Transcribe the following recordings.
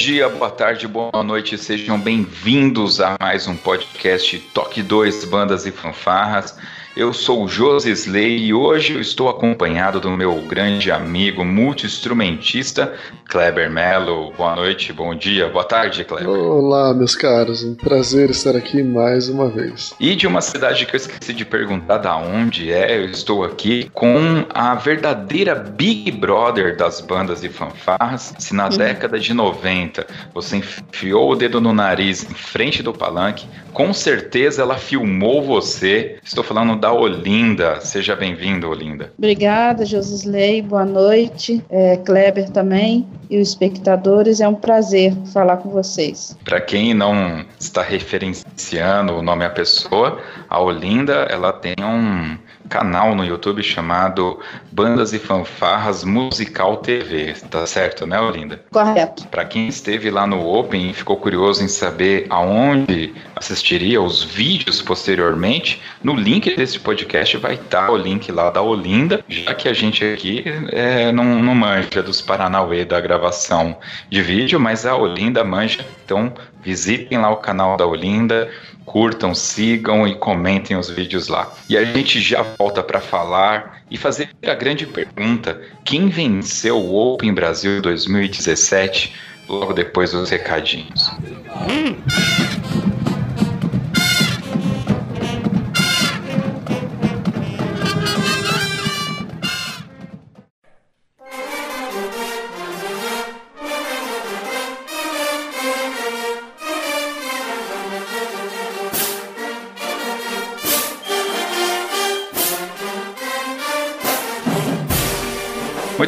Dia, boa tarde, boa noite, sejam bem-vindos a mais um podcast Toque 2 Bandas e Fanfarras. Eu sou o Josi Slay e hoje eu estou acompanhado do meu grande amigo multi-instrumentista Kleber Mello. Boa noite, bom dia, boa tarde, Kleber. Olá, meus caros, um prazer estar aqui mais uma vez. E de uma cidade que eu esqueci de perguntar da onde é, eu estou aqui com a verdadeira Big Brother das bandas e fanfarras. Se na década de 90 você enfiou o dedo no nariz em frente do palanque, com certeza ela filmou você. Estou falando da Olinda. Seja bem-vindo, Olinda. Obrigada, Josisley. Boa noite. É, Kleber também e os espectadores. É um prazer falar com vocês. Para quem não está referenciando o nome da pessoa, a Olinda ela tem um canal no YouTube chamado Bandas e Fanfarras Musical TV. Tá certo, né, Olinda? Correto. Para quem esteve lá no Open e ficou curioso em saber aonde assistiria os vídeos posteriormente, no link desse podcast vai estar o link lá da Olinda, já que a gente aqui é, não, não manja dos Paranauê da gravação de vídeo, mas a Olinda manja. Então visitem lá o canal da Olinda curtam, sigam e comentem os vídeos lá. E a gente já volta para falar e fazer a grande pergunta: quem venceu o Open Brasil 2017? Logo depois dos recadinhos. Hum.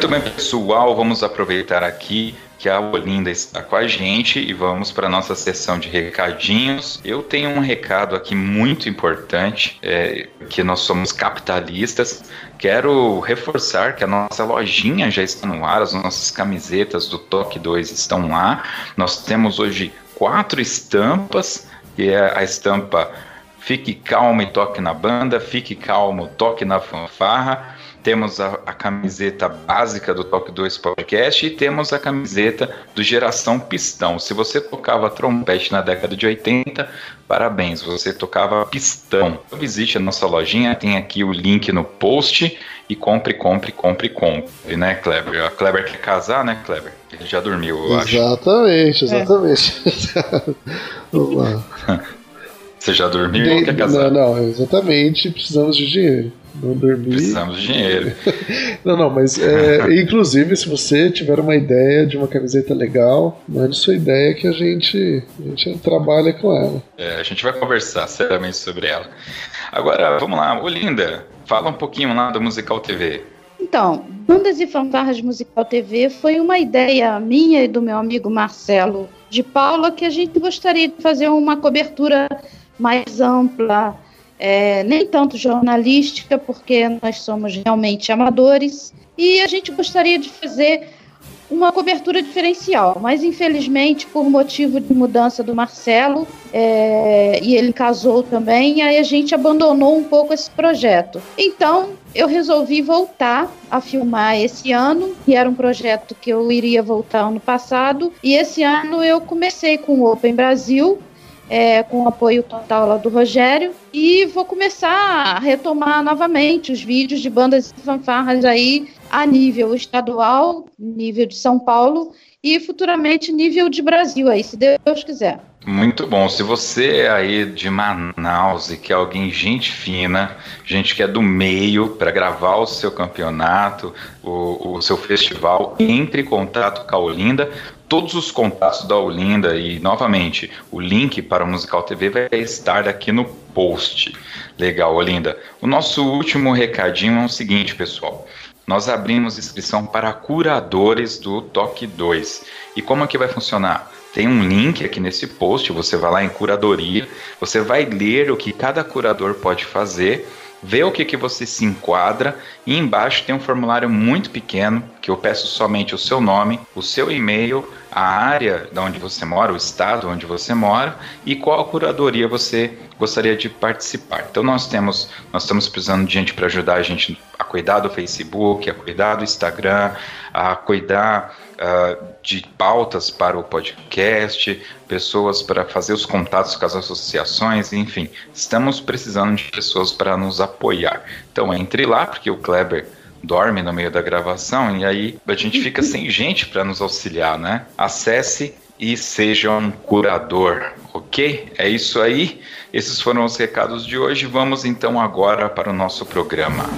Muito bem, pessoal, vamos aproveitar aqui que a Olinda está com a gente e vamos para a nossa sessão de recadinhos. Eu tenho um recado aqui muito importante, é, que nós somos capitalistas. Quero reforçar que a nossa lojinha já está no ar, as nossas camisetas do Toque 2 estão lá. Nós temos hoje quatro estampas, que é a estampa Fique calmo e toque na banda, fique calmo, toque na fanfarra temos a, a, camiseta básica do Top 2 Podcast e temos a camiseta do Geração Pistão. Se você tocava trompete na década de 80, parabéns, você tocava pistão. Visite a nossa lojinha, tem aqui o link no post e compre, compre, compre, compre, né, Kleber? A Kleber quer casar, né, Kleber? Ele já dormiu, eu exatamente, acho. Exatamente, exatamente. Vamos lá. Você já dormiu ou quer casar? Não, não, exatamente, precisamos de dinheiro. Não dormir. Precisamos de dinheiro. não, não, mas é, inclusive se você tiver uma ideia de uma camiseta legal, mande sua ideia que a gente, a gente trabalha com ela. É, a gente vai conversar seriamente sobre ela. Agora, vamos lá, Olinda, fala um pouquinho lá do Musical TV. Então, Bandas e Fanfarras Musical TV foi uma ideia minha e do meu amigo Marcelo de Paula que a gente gostaria de fazer uma cobertura mais ampla, é, nem tanto jornalística, porque nós somos realmente amadores, e a gente gostaria de fazer uma cobertura diferencial, mas infelizmente, por motivo de mudança do Marcelo, é, e ele casou também, aí a gente abandonou um pouco esse projeto. Então, eu resolvi voltar a filmar esse ano, que era um projeto que eu iria voltar ano passado, e esse ano eu comecei com o Open Brasil, é, com o apoio total lá do Rogério. E vou começar a retomar novamente os vídeos de bandas e fanfarras aí a nível estadual, nível de São Paulo e futuramente nível de Brasil aí, se Deus quiser. Muito bom. Se você é aí de Manaus e quer alguém gente fina, gente que é do meio para gravar o seu campeonato, o, o seu festival, entre em contato com a Olinda. Todos os contatos da Olinda e, novamente, o link para o Musical TV vai estar aqui no post. Legal, Olinda. O nosso último recadinho é o seguinte, pessoal. Nós abrimos inscrição para curadores do Toque 2. E como é que vai funcionar? Tem um link aqui nesse post, você vai lá em curadoria, você vai ler o que cada curador pode fazer, ver o que, que você se enquadra e embaixo tem um formulário muito pequeno que eu peço somente o seu nome, o seu e-mail, a área de onde você mora, o estado onde você mora e qual curadoria você gostaria de participar. Então nós temos, nós estamos precisando de gente para ajudar a gente a cuidar do Facebook, a cuidar do Instagram, a cuidar uh, de pautas para o podcast, pessoas para fazer os contatos com as associações, enfim, estamos precisando de pessoas para nos apoiar. Então entre lá, porque o Kleber dorme no meio da gravação e aí a gente fica sem gente para nos auxiliar, né? Acesse e seja um curador, ok? É isso aí. Esses foram os recados de hoje. Vamos então agora para o nosso programa.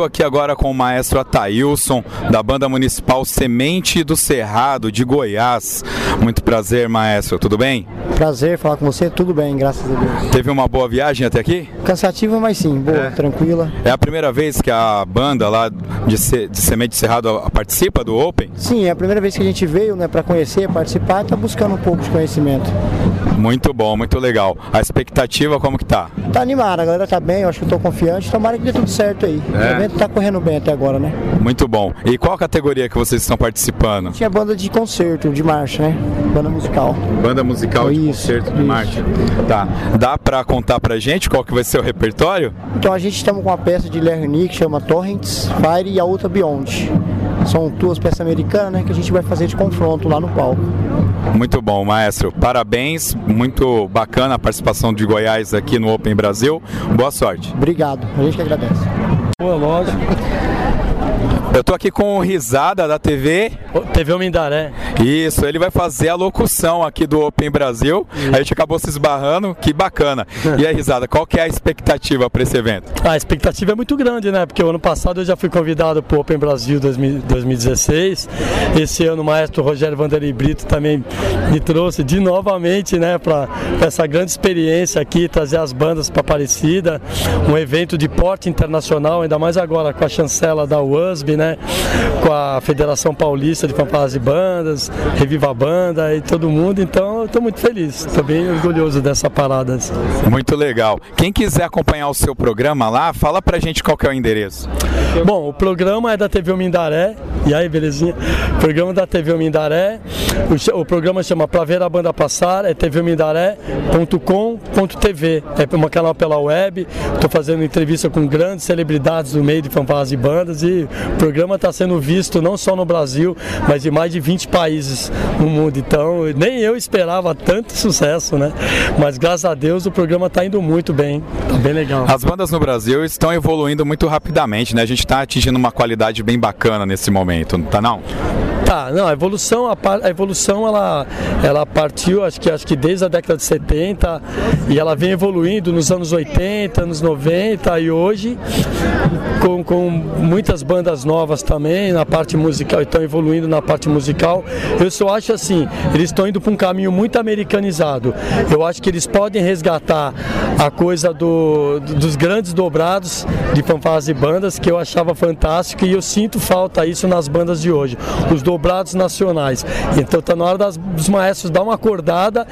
Estou aqui agora com o maestro Ataílson, da Banda Municipal Semente do Cerrado, de Goiás. Muito prazer, maestro. Tudo bem? Prazer falar com você. Tudo bem, graças a Deus. Teve uma boa viagem até aqui? Cansativa, mas sim, boa, é. tranquila. É a primeira vez que a banda lá de, Se de Semente do Cerrado participa do Open? Sim, é a primeira vez que a gente veio né, para conhecer, participar e está buscando um pouco de conhecimento. Muito bom, muito legal. A expectativa como que tá? Tá animada, a galera tá bem, eu acho que eu tô confiante, tomara que dê tudo certo aí. É. O evento tá correndo bem até agora, né? Muito bom. E qual categoria que vocês estão participando? Tinha banda de concerto, de marcha, né? Banda musical. Banda musical de isso, concerto de isso. marcha. Tá. Dá pra contar pra gente qual que vai ser o repertório? Então a gente estamos com uma peça de Lerny que chama Torrents, Fire e a outra Beyond. São duas peças americanas, né, que a gente vai fazer de confronto lá no palco. Muito bom, maestro. Parabéns, muito bacana a participação de Goiás aqui no Open Brasil. Boa sorte. Obrigado, a gente que agradece. Boa, lógico. Eu tô aqui com o Risada da TV. TV Mindaré. Isso, ele vai fazer a locução aqui do Open Brasil. Isso. A gente acabou se esbarrando, que bacana. E aí, Risada, qual que é a expectativa para esse evento? A expectativa é muito grande, né? Porque o ano passado eu já fui convidado para o Open Brasil 2016. Esse ano o maestro Rogério Vanderlei Brito também me trouxe de novamente, né, para essa grande experiência aqui, trazer as bandas para Aparecida, um evento de porte internacional, ainda mais agora com a chancela da USB, né? Com a Federação Paulista de Fanfarras e Bandas, Reviva a Banda e todo mundo. Então, estou muito feliz, estou bem orgulhoso dessa parada. Muito legal. Quem quiser acompanhar o seu programa lá, fala pra gente qual que é o endereço. Bom, o programa é da TV Mindaré. E aí, belezinha? O programa da TV Mindaré. O, o programa chama Pra Ver a Banda Passar, é tvmindaré.com.tv. É uma canal pela web. Estou fazendo entrevista com grandes celebridades do meio de fanfarras e bandas e o programa está sendo visto não só no Brasil, mas em mais de 20 países no mundo. Então, nem eu esperava tanto sucesso, né? Mas graças a Deus o programa está indo muito bem, tá bem legal. As bandas no Brasil estão evoluindo muito rapidamente, né? A gente está atingindo uma qualidade bem bacana nesse momento, não tá não? Tá, não, a evolução, a, a, evolução ela, ela partiu acho que, acho que desde a década de 70 e ela vem evoluindo nos anos 80, anos 90 e hoje com, com muitas bandas novas também na parte musical, estão evoluindo na parte musical. Eu só acho assim, eles estão indo para um caminho muito americanizado. Eu acho que eles podem resgatar a coisa do, dos grandes dobrados de fanfarras e bandas que eu achava fantástico e eu sinto falta isso nas bandas de hoje. Os dobrados nacionais. Então está na hora das, dos maestros dar uma acordada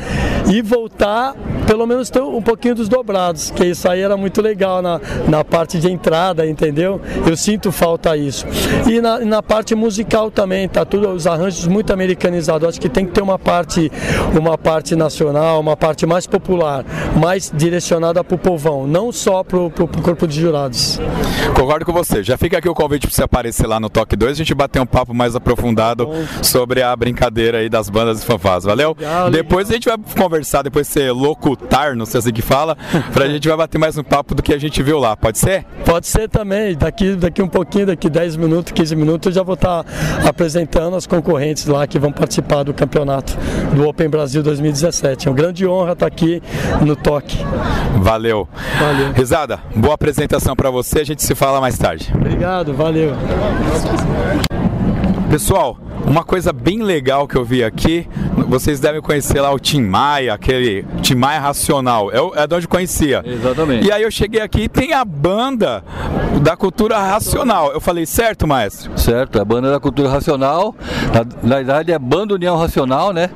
e voltar pelo menos ter um pouquinho dos dobrados, que isso aí era muito legal na, na parte de entrada, entendeu? Eu sinto falta isso. E na, na parte musical também, tá tudo os arranjos muito americanizados. Acho que tem que ter uma parte, uma parte nacional, uma parte mais popular, mais direcionada para o povão, não só para o corpo de jurados. Concordo com você. Já fica aqui o convite para você aparecer lá no Toque 2, a gente bater um papo mais aprofundado Sobre a brincadeira aí das bandas e fanfás. Valeu? Legal, depois legal. a gente vai conversar, depois você locutar, não sei assim que fala, para a gente vai bater mais um papo do que a gente viu lá. Pode ser? Pode ser também. Daqui, daqui um pouquinho, daqui 10 minutos, 15 minutos, eu já vou estar tá apresentando as concorrentes lá que vão participar do campeonato do Open Brasil 2017. É uma grande honra estar tá aqui no Toque. Valeu. Valeu. Risada, boa apresentação para você. A gente se fala mais tarde. Obrigado, valeu. Pessoal, uma coisa bem legal que eu vi aqui, vocês devem conhecer lá o Tim Maia, aquele Tim Maia Racional, é, é de onde conhecia. Exatamente. E aí eu cheguei aqui e tem a banda da cultura racional. Eu falei, certo, maestro? Certo, é a banda da cultura racional, na, na verdade é Banda União Racional, né?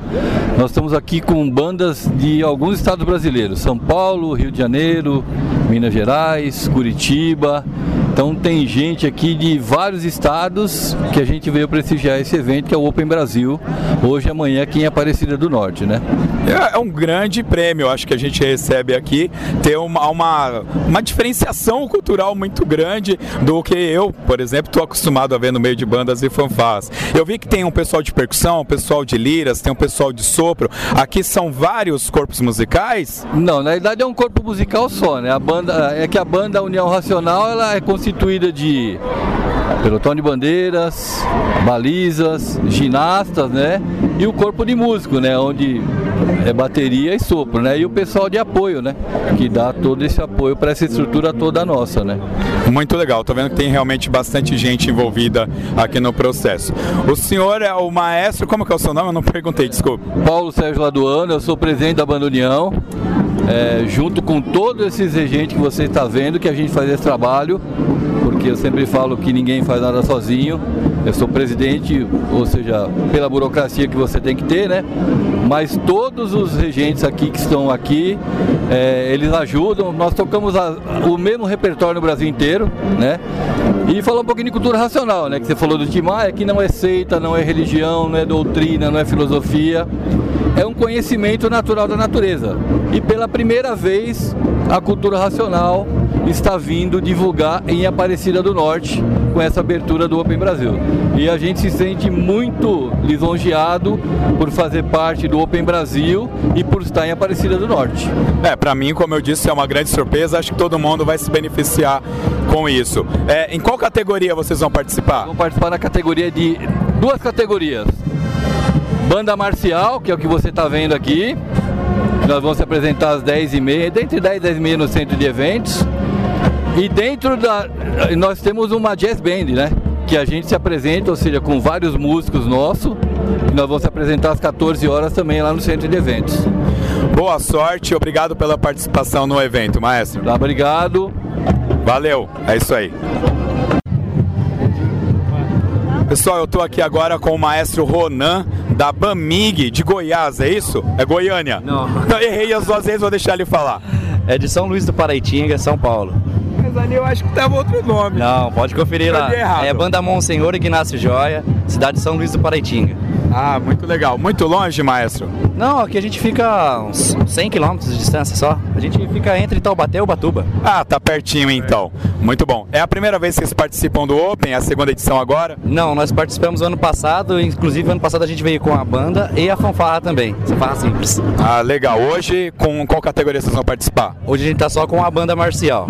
Nós estamos aqui com bandas de alguns estados brasileiros, São Paulo, Rio de Janeiro, Minas Gerais, Curitiba, então tem gente aqui de vários estados que a gente veio prestigiar esse evento que é o Open Brasil, hoje e amanhã aqui em Aparecida do Norte, né? É, é um grande prêmio, acho que a gente recebe aqui, tem uma, uma, uma diferenciação cultural muito grande do que eu, por exemplo, estou acostumado a ver no meio de bandas e fanfás. Eu vi que tem um pessoal de percussão, um pessoal de liras, tem um pessoal de sopro. Aqui são vários corpos musicais? Não, na verdade é um corpo musical só, né? A banda é que a banda União Racional ela é constituída de pelotão de bandeiras, balizas, ginastas, né? E o corpo de músico, né? Onde é bateria e sopro, né? E o pessoal de apoio, né? Que dá todo esse apoio para essa estrutura toda nossa, né? Muito legal, tô vendo que tem realmente bastante gente envolvida aqui no processo. O senhor é o maestro, como que é o seu nome? Eu não perguntei, desculpa. Paulo Sérgio Laduano, eu sou presidente da Banda União é, junto com todos esses regentes que você está vendo, que a gente faz esse trabalho, porque eu sempre falo que ninguém faz nada sozinho. Eu sou presidente, ou seja, pela burocracia que você tem que ter, né? Mas todos os regentes aqui que estão aqui, é, eles ajudam. Nós tocamos a, o mesmo repertório no Brasil inteiro, né? E falar um pouquinho de cultura racional, né? Que você falou do Timar, que não é seita, não é religião, não é doutrina, não é filosofia é um conhecimento natural da natureza. E pela primeira vez, a cultura racional está vindo divulgar em Aparecida do Norte com essa abertura do Open Brasil. E a gente se sente muito lisonjeado por fazer parte do Open Brasil e por estar em Aparecida do Norte. É, para mim, como eu disse, é uma grande surpresa. Acho que todo mundo vai se beneficiar com isso. É, em qual categoria vocês vão participar? Vamos participar na categoria de duas categorias Banda Marcial, que é o que você está vendo aqui. Nós vamos se apresentar às 10h30, dentre 10 e 10 h no centro de eventos. E dentro da. Nós temos uma jazz band, né? Que a gente se apresenta, ou seja, com vários músicos nossos. E nós vamos se apresentar às 14 horas também lá no centro de eventos. Boa sorte, obrigado pela participação no evento, maestro. Tá, obrigado. Valeu, é isso aí. Pessoal, eu estou aqui agora com o maestro Ronan da Bamig de Goiás, é isso? É Goiânia? Não. Não errei as duas vezes, vou deixar ele falar. É de São Luís do Paraitinga, São Paulo. Mas ali eu acho que tava outro nome. Não, pode conferir lá. Errado. É Banda Monsenhor Ignacio Joia, cidade de São Luís do Paraitinga. Ah, muito legal. Muito longe, maestro? Não, aqui a gente fica uns 100 km de distância só. A gente fica entre Taubaté e Ubatuba. Ah, tá pertinho então. Muito bom. É a primeira vez que vocês participam do Open, a segunda edição agora? Não, nós participamos ano passado, inclusive ano passado a gente veio com a banda e a fanfarra também. Fanfarra simples. Ah, legal. Hoje, com qual categoria vocês vão participar? Hoje a gente tá só com a banda marcial.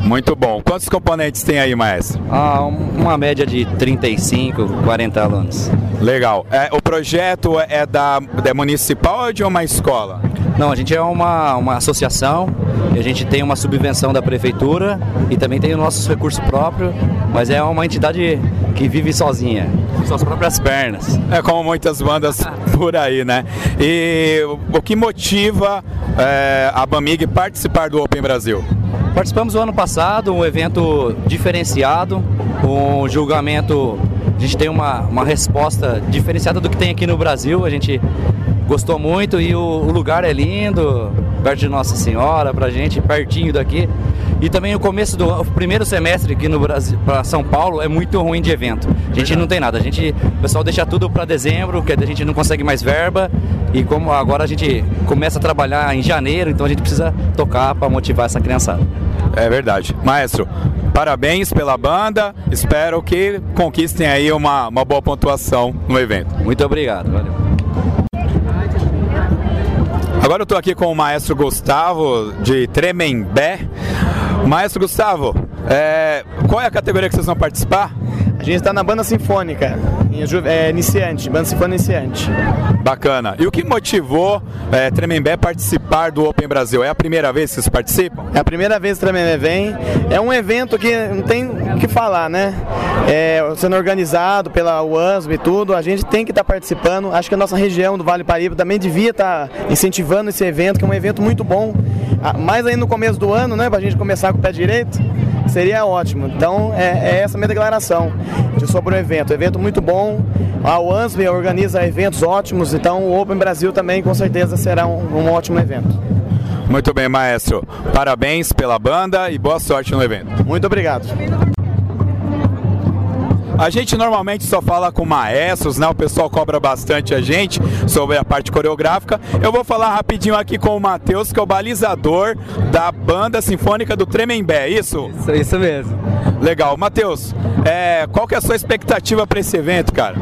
Muito bom. Quantos componentes tem aí, maestro? Ah, uma média de 35, 40 alunos. Legal. É, o projeto é da, da municipal ou de uma escola? Não, a gente é uma, uma associação, a gente tem uma subvenção da prefeitura e também tem o nosso recurso próprio, mas é uma entidade que vive sozinha, com suas próprias pernas. É como muitas bandas por aí, né? E o que motiva é, a Bamig participar do Open Brasil? Participamos o ano passado, um evento diferenciado, um julgamento. A gente tem uma, uma resposta diferenciada do que tem aqui no Brasil. A gente gostou muito e o, o lugar é lindo, perto de Nossa Senhora, pra gente, pertinho daqui. E também o começo do o primeiro semestre aqui no Brasil, para São Paulo, é muito ruim de evento. A gente não tem nada. A gente, o pessoal deixa tudo para dezembro, que a gente não consegue mais verba. E como agora a gente começa a trabalhar em janeiro, então a gente precisa tocar para motivar essa criançada. É verdade. Maestro, parabéns pela banda. Espero que conquistem aí uma, uma boa pontuação no evento. Muito obrigado. Valeu. Agora eu estou aqui com o maestro Gustavo de Tremembé. Maestro Gustavo, é, qual é a categoria que vocês vão participar? A gente está na banda sinfônica, é, iniciante, banda sinfônica iniciante. Bacana. E o que motivou é, Tremembé a participar do Open Brasil? É a primeira vez que vocês participam? É a primeira vez que o Tremembé vem. É um evento que não tem o que falar, né? É, sendo organizado pela UASB e tudo, a gente tem que estar tá participando. Acho que a nossa região do Vale Paraíba também devia estar tá incentivando esse evento, que é um evento muito bom. Ah, mais ainda no começo do ano, né? Para a gente começar com o pé direito seria ótimo. Então é, é essa a minha declaração sobre o evento. Evento muito bom. A UANSB organiza eventos ótimos, então o Open Brasil também com certeza será um, um ótimo evento. Muito bem, maestro. Parabéns pela banda e boa sorte no evento. Muito obrigado. A gente normalmente só fala com maestros, né? O pessoal cobra bastante a gente sobre a parte coreográfica. Eu vou falar rapidinho aqui com o Matheus, que é o balizador da banda sinfônica do Tremembé, é isso? Isso, isso mesmo. Legal. Matheus, é, qual que é a sua expectativa para esse evento, cara?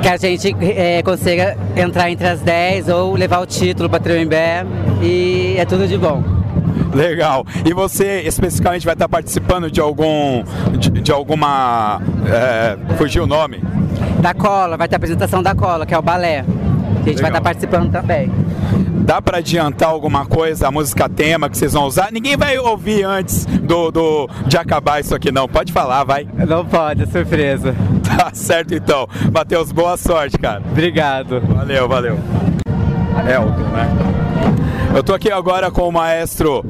Que a gente é, consiga entrar entre as 10 ou levar o título para Tremembé e é tudo de bom. Legal. E você especificamente vai estar participando de algum. de, de alguma. É, fugiu o nome? Da cola, vai ter a apresentação da cola, que é o balé. A gente Legal. vai estar participando também. Dá para adiantar alguma coisa, a música tema que vocês vão usar? Ninguém vai ouvir antes do, do de acabar isso aqui, não. Pode falar, vai. Não pode, é surpresa. Tá certo então. Matheus, boa sorte, cara. Obrigado. Valeu, valeu. Elton, né? Eu tô aqui agora com o maestro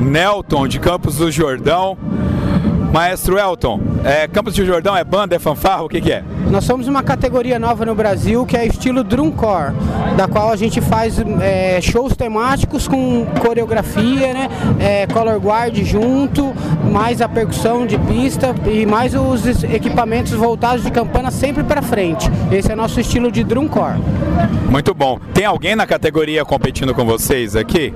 Nelton de Campos do Jordão. Maestro Elton, é, Campos do Jordão é banda, é fanfarra, o que, que, é? Nós somos uma categoria nova no Brasil que é estilo drumcore, da qual a gente faz é, shows temáticos com coreografia, né, é, color guard junto, mais a percussão de pista e mais os equipamentos voltados de campana sempre para frente. Esse é nosso estilo de drumcore. Muito bom. Tem alguém na categoria competindo com vocês aqui?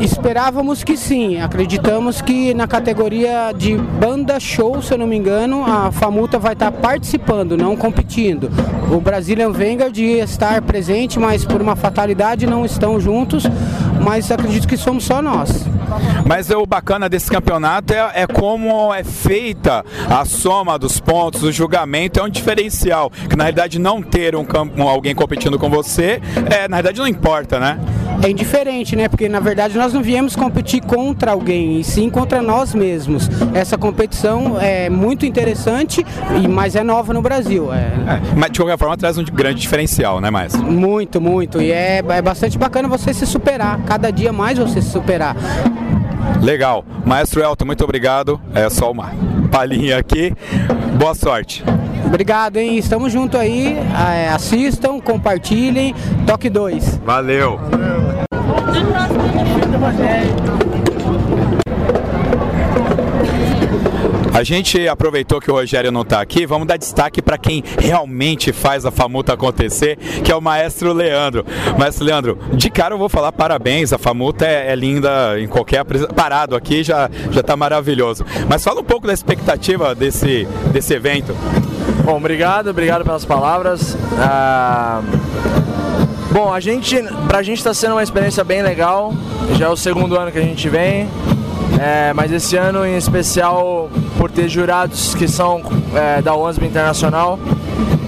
Esperávamos que sim. Acreditamos que na categoria de banda Banda Show, se eu não me engano, a Famuta vai estar participando, não competindo. O Brazilian Vanguard ia estar presente, mas por uma fatalidade não estão juntos, mas acredito que somos só nós. Mas o bacana desse campeonato é, é, como é feita a soma dos pontos, o julgamento é um diferencial. Que na realidade não ter um, alguém competindo com você, é, na verdade não importa, né? É indiferente, né? Porque na verdade nós não viemos competir contra alguém, e sim contra nós mesmos. Essa competição é muito interessante, mas é nova no Brasil. É... É, mas de qualquer forma traz um grande diferencial, né, mais? Muito, muito. E é, é bastante bacana você se superar, cada dia mais você se superar. Legal. Maestro Elton, muito obrigado. É só uma palhinha aqui. Boa sorte. Obrigado, hein? Estamos junto aí. É, assistam, compartilhem. Toque 2. Valeu. A gente aproveitou que o Rogério não está aqui, vamos dar destaque para quem realmente faz a Famuta acontecer, que é o maestro Leandro. Maestro Leandro, de cara eu vou falar parabéns, a Famuta é, é linda em qualquer parado aqui, já já está maravilhoso. Mas fala um pouco da expectativa desse, desse evento. Bom, obrigado, obrigado pelas palavras. Ah, bom, a gente, pra gente está sendo uma experiência bem legal. Já é o segundo ano que a gente vem. É, mas esse ano em especial por ter jurados que são é, da ONSB Internacional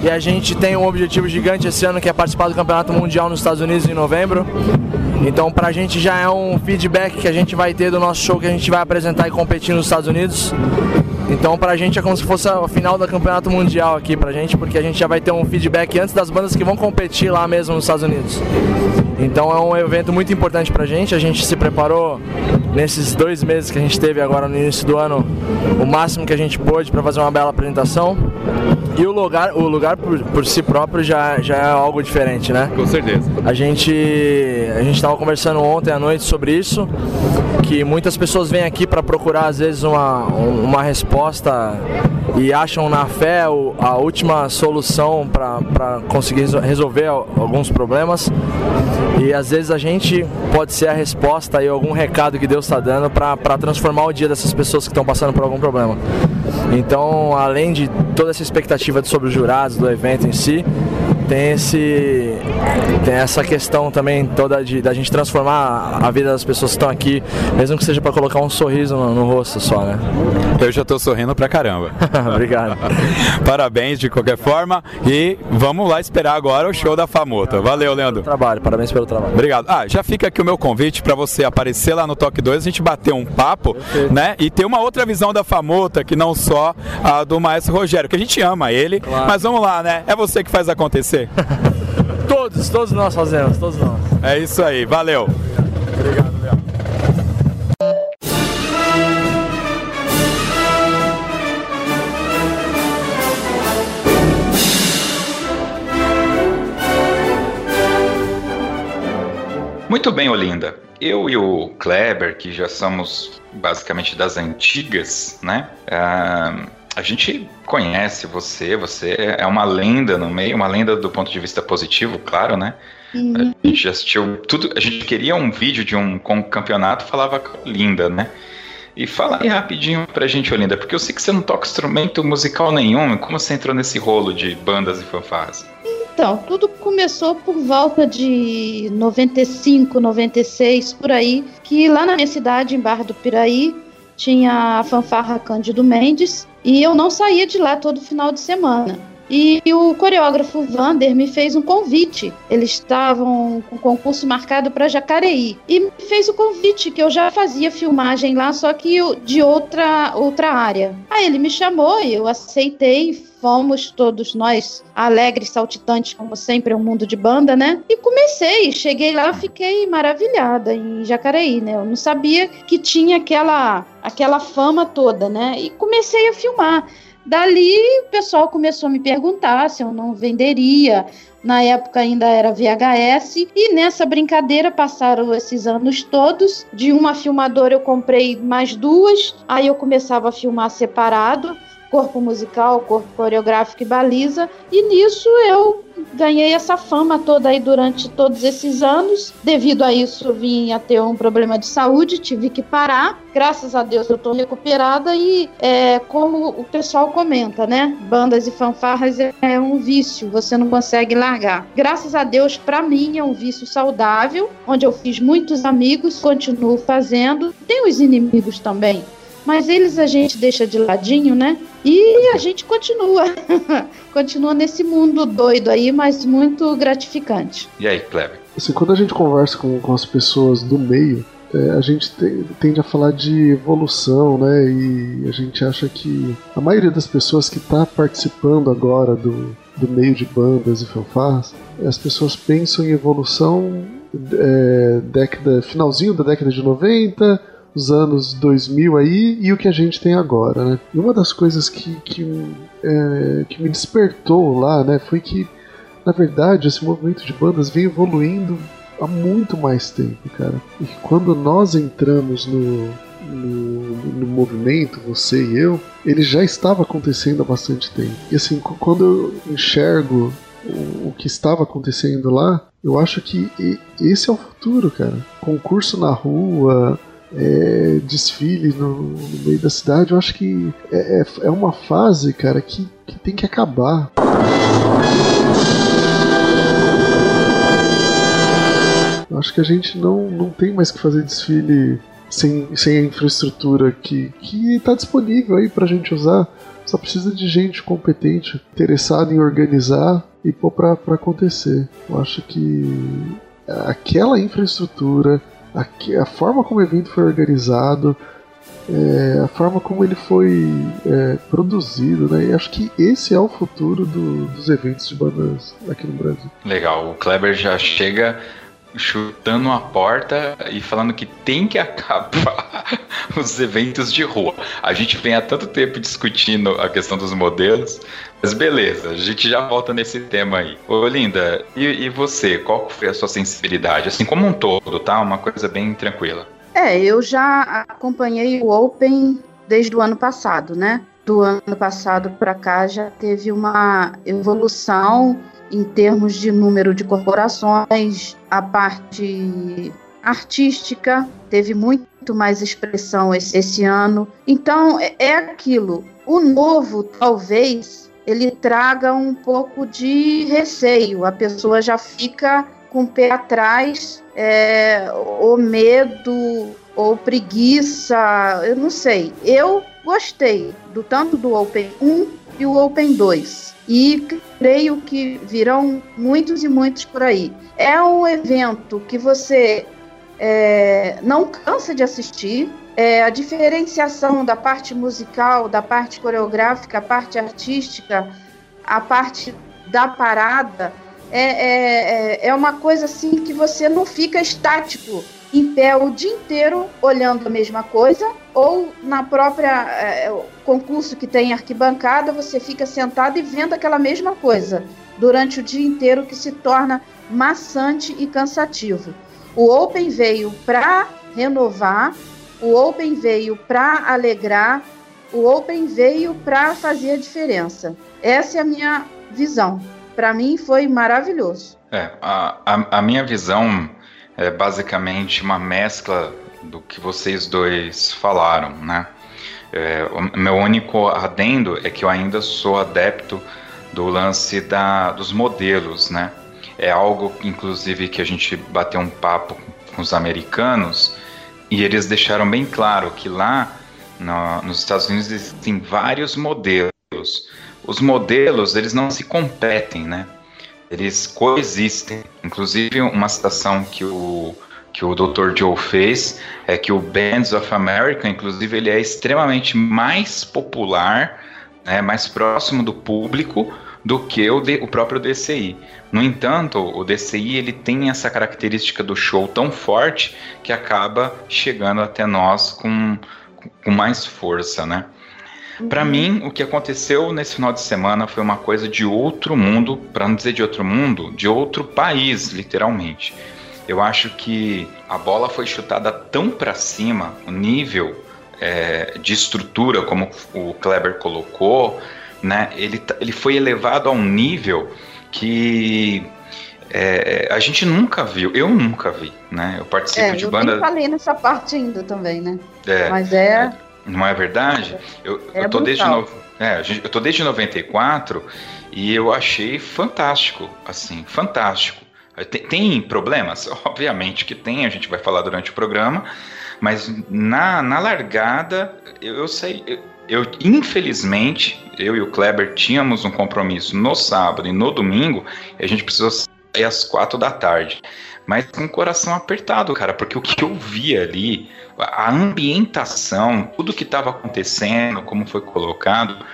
e a gente tem um objetivo gigante esse ano que é participar do Campeonato Mundial nos Estados Unidos em novembro. Então pra gente já é um feedback que a gente vai ter do nosso show que a gente vai apresentar e competir nos Estados Unidos. Então pra gente é como se fosse a final do campeonato mundial aqui pra gente, porque a gente já vai ter um feedback antes das bandas que vão competir lá mesmo nos Estados Unidos. Então é um evento muito importante pra gente, a gente se preparou nesses dois meses que a gente teve agora no início do ano o máximo que a gente pôde para fazer uma bela apresentação. E o lugar, o lugar por, por si próprio já, já é algo diferente, né? Com certeza. A gente a gente estava conversando ontem à noite sobre isso, que muitas pessoas vêm aqui para procurar às vezes uma, uma resposta e acham na fé a última solução para conseguir resolver alguns problemas. E às vezes a gente pode ser a resposta e algum recado que Deus está dando para transformar o dia dessas pessoas que estão passando por algum problema. Então, além de toda essa expectativa sobre os jurados, do evento em si, tem esse tem essa questão também toda de da gente transformar a vida das pessoas que estão aqui, mesmo que seja para colocar um sorriso no, no, rosto só, né? Eu já tô sorrindo pra caramba. Obrigado. Parabéns de qualquer forma e vamos lá esperar agora o show da Famota. Valeu, Leandro. Trabalho, parabéns pelo trabalho. Obrigado. Ah, já fica aqui o meu convite para você aparecer lá no Toque 2, a gente bater um papo, Perfeito. né? E ter uma outra visão da Famota que não só a do Maestro Rogério, que a gente ama ele, claro. mas vamos lá, né? É você que faz acontecer. Todos, todos nós fazemos, todos nós. É isso aí, valeu. Obrigado, Léo. Muito bem, Olinda. Eu e o Kleber, que já somos basicamente das antigas, né? Uh, a gente conhece você, você é uma lenda no meio, uma lenda do ponto de vista positivo, claro, né? Uhum. A gente já assistiu tudo, a gente queria um vídeo de um, um campeonato, falava linda, né? E fala aí rapidinho pra gente, Olinda, porque eu sei que você não toca instrumento musical nenhum, como você entrou nesse rolo de bandas e fanfarras? Então, tudo começou por volta de 95, 96, por aí, que lá na minha cidade, em Barra do Piraí, tinha a fanfarra Cândido Mendes, e eu não saía de lá todo final de semana. E o coreógrafo Vander me fez um convite. Eles estavam com o concurso marcado para Jacareí. E me fez o convite que eu já fazia filmagem lá, só que de outra, outra área. Aí ele me chamou e eu aceitei. Fomos todos nós alegres, saltitantes, como sempre, é um mundo de banda, né? E comecei, cheguei lá, fiquei maravilhada em Jacareí, né? Eu não sabia que tinha aquela, aquela fama toda, né? E comecei a filmar. Dali o pessoal começou a me perguntar se eu não venderia. Na época ainda era VHS. E nessa brincadeira passaram esses anos todos. De uma filmadora eu comprei mais duas. Aí eu começava a filmar separado corpo musical, corpo coreográfico e baliza. E nisso eu ganhei essa fama toda aí durante todos esses anos. Devido a isso, vim a ter um problema de saúde, tive que parar. Graças a Deus eu estou recuperada e é, como o pessoal comenta, né? Bandas e fanfarras é um vício, você não consegue largar. Graças a Deus, para mim é um vício saudável, onde eu fiz muitos amigos, continuo fazendo. Tem os inimigos também mas eles a gente deixa de ladinho, né? E a gente continua, continua nesse mundo doido aí, mas muito gratificante. E aí, Kleber? Assim, quando a gente conversa com, com as pessoas do meio, é, a gente te, tende a falar de evolução, né? E a gente acha que a maioria das pessoas que está participando agora do, do meio de bandas e fanfarras, as pessoas pensam em evolução é, década, finalzinho da década de 90, os anos 2000 aí e o que a gente tem agora, né? E uma das coisas que, que, é, que me despertou lá, né, foi que, na verdade, esse movimento de bandas vem evoluindo há muito mais tempo, cara. E quando nós entramos no, no, no, movimento, você e eu, ele já estava acontecendo há bastante tempo. E assim, quando eu enxergo o, o que estava acontecendo lá, eu acho que esse é o futuro, cara. Concurso na rua, é, desfile no, no, meio da cidade, eu acho que é, é, é uma fase, cara, que, que tem que acabar. Eu acho que a gente não, não tem mais que fazer desfile sem, sem a infraestrutura que está disponível aí pra gente usar. Só precisa de gente competente, interessada em organizar e pôr pra acontecer. Eu acho que aquela infraestrutura a, a forma como o evento foi organizado, é, a forma como ele foi é, produzido, né? E acho que esse é o futuro do, dos eventos de bandas aqui no Brasil. Legal, o Kleber já chega chutando a porta e falando que tem que acabar. os eventos de rua. A gente vem há tanto tempo discutindo a questão dos modelos, mas beleza, a gente já volta nesse tema aí. Ô Linda, e, e você, qual foi a sua sensibilidade? Assim como um todo, tá? Uma coisa bem tranquila. É, eu já acompanhei o Open desde o ano passado, né? Do ano passado para cá já teve uma evolução em termos de número de corporações, a parte artística teve muito mais expressão esse, esse ano. Então é, é aquilo. O novo, talvez, ele traga um pouco de receio. A pessoa já fica com o pé atrás, é, ou medo, ou preguiça, eu não sei. Eu gostei do tanto do Open 1 e o Open 2. E creio que virão muitos e muitos por aí. É um evento que você é, não cansa de assistir. É, a diferenciação da parte musical, da parte coreográfica, a parte artística, a parte da parada, é, é, é, é uma coisa assim que você não fica estático em pé o dia inteiro olhando a mesma coisa, ou na própria é, concurso que tem arquibancada, você fica sentado e vendo aquela mesma coisa durante o dia inteiro, que se torna maçante e cansativo. O Open veio para renovar, o Open veio para alegrar, o Open veio para fazer a diferença. Essa é a minha visão. Para mim foi maravilhoso. É, a, a, a minha visão é basicamente uma mescla do que vocês dois falaram, né? É, o meu único adendo é que eu ainda sou adepto do lance da, dos modelos, né? É algo, inclusive, que a gente bateu um papo com os americanos e eles deixaram bem claro que lá no, nos Estados Unidos existem vários modelos. Os modelos, eles não se competem, né? Eles coexistem. Inclusive, uma citação que o, que o Dr. Joe fez é que o Bands of America, inclusive, ele é extremamente mais popular, né, mais próximo do público do que o, o próprio DCI. No entanto, o DCI ele tem essa característica do show tão forte que acaba chegando até nós com, com mais força, né? Uhum. Para mim, o que aconteceu nesse final de semana foi uma coisa de outro mundo, para não dizer de outro mundo, de outro país, literalmente. Eu acho que a bola foi chutada tão para cima, o nível é, de estrutura, como o Kleber colocou, né, ele, ele foi elevado a um nível que é, a gente nunca viu, eu nunca vi, né? Eu participo é, de eu banda. Eu falei nessa parte ainda também, né? É, Mas é. Não é verdade? Eu, é eu tô desde no, é, eu tô desde 94 e eu achei fantástico, assim, fantástico. Tem, tem, problemas? Obviamente que tem, a gente vai falar durante o programa, mas na, na largada, eu, eu sei, eu, eu, infelizmente, eu e o Kleber tínhamos um compromisso no sábado e no domingo, e a gente precisou sair às quatro da tarde. Mas com o coração apertado, cara, porque o que eu vi ali, a ambientação, tudo que estava acontecendo, como foi colocado,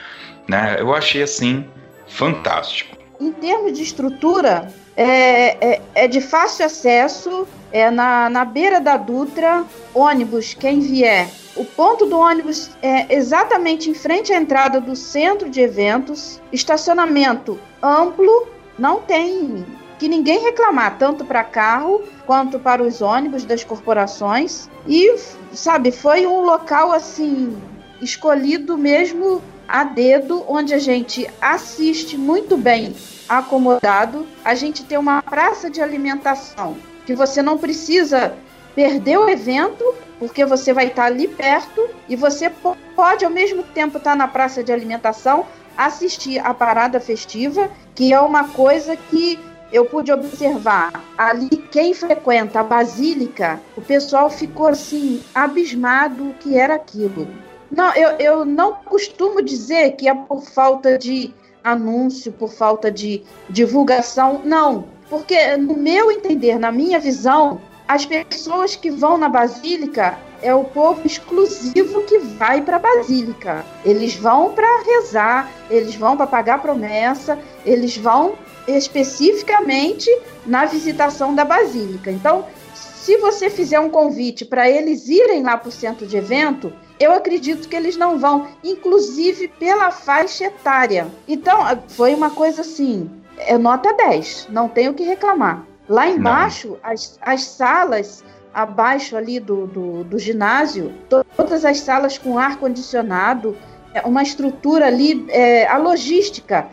né, eu achei assim fantástico. Em termos de estrutura, é, é, é de fácil acesso, é na, na beira da Dutra, ônibus, quem vier o ponto do ônibus é exatamente em frente à entrada do centro de eventos, estacionamento amplo, não tem que ninguém reclamar, tanto para carro quanto para os ônibus das corporações. E, sabe, foi um local assim escolhido mesmo a dedo, onde a gente assiste muito bem acomodado. A gente tem uma praça de alimentação que você não precisa perder o evento porque você vai estar ali perto e você pode ao mesmo tempo estar na praça de alimentação, assistir a parada festiva, que é uma coisa que eu pude observar ali quem frequenta a basílica, o pessoal ficou assim abismado o que era aquilo. Não, eu, eu não costumo dizer que é por falta de anúncio, por falta de divulgação, não, porque no meu entender, na minha visão, as pessoas que vão na Basílica é o povo exclusivo que vai para a Basílica. Eles vão para rezar, eles vão para pagar promessa, eles vão especificamente na visitação da Basílica. Então, se você fizer um convite para eles irem lá para o centro de evento, eu acredito que eles não vão, inclusive pela faixa etária. Então, foi uma coisa assim, é nota 10, não tenho o que reclamar. Lá embaixo, as, as salas abaixo ali do, do, do ginásio, todas as salas com ar-condicionado, é uma estrutura ali, é, a logística,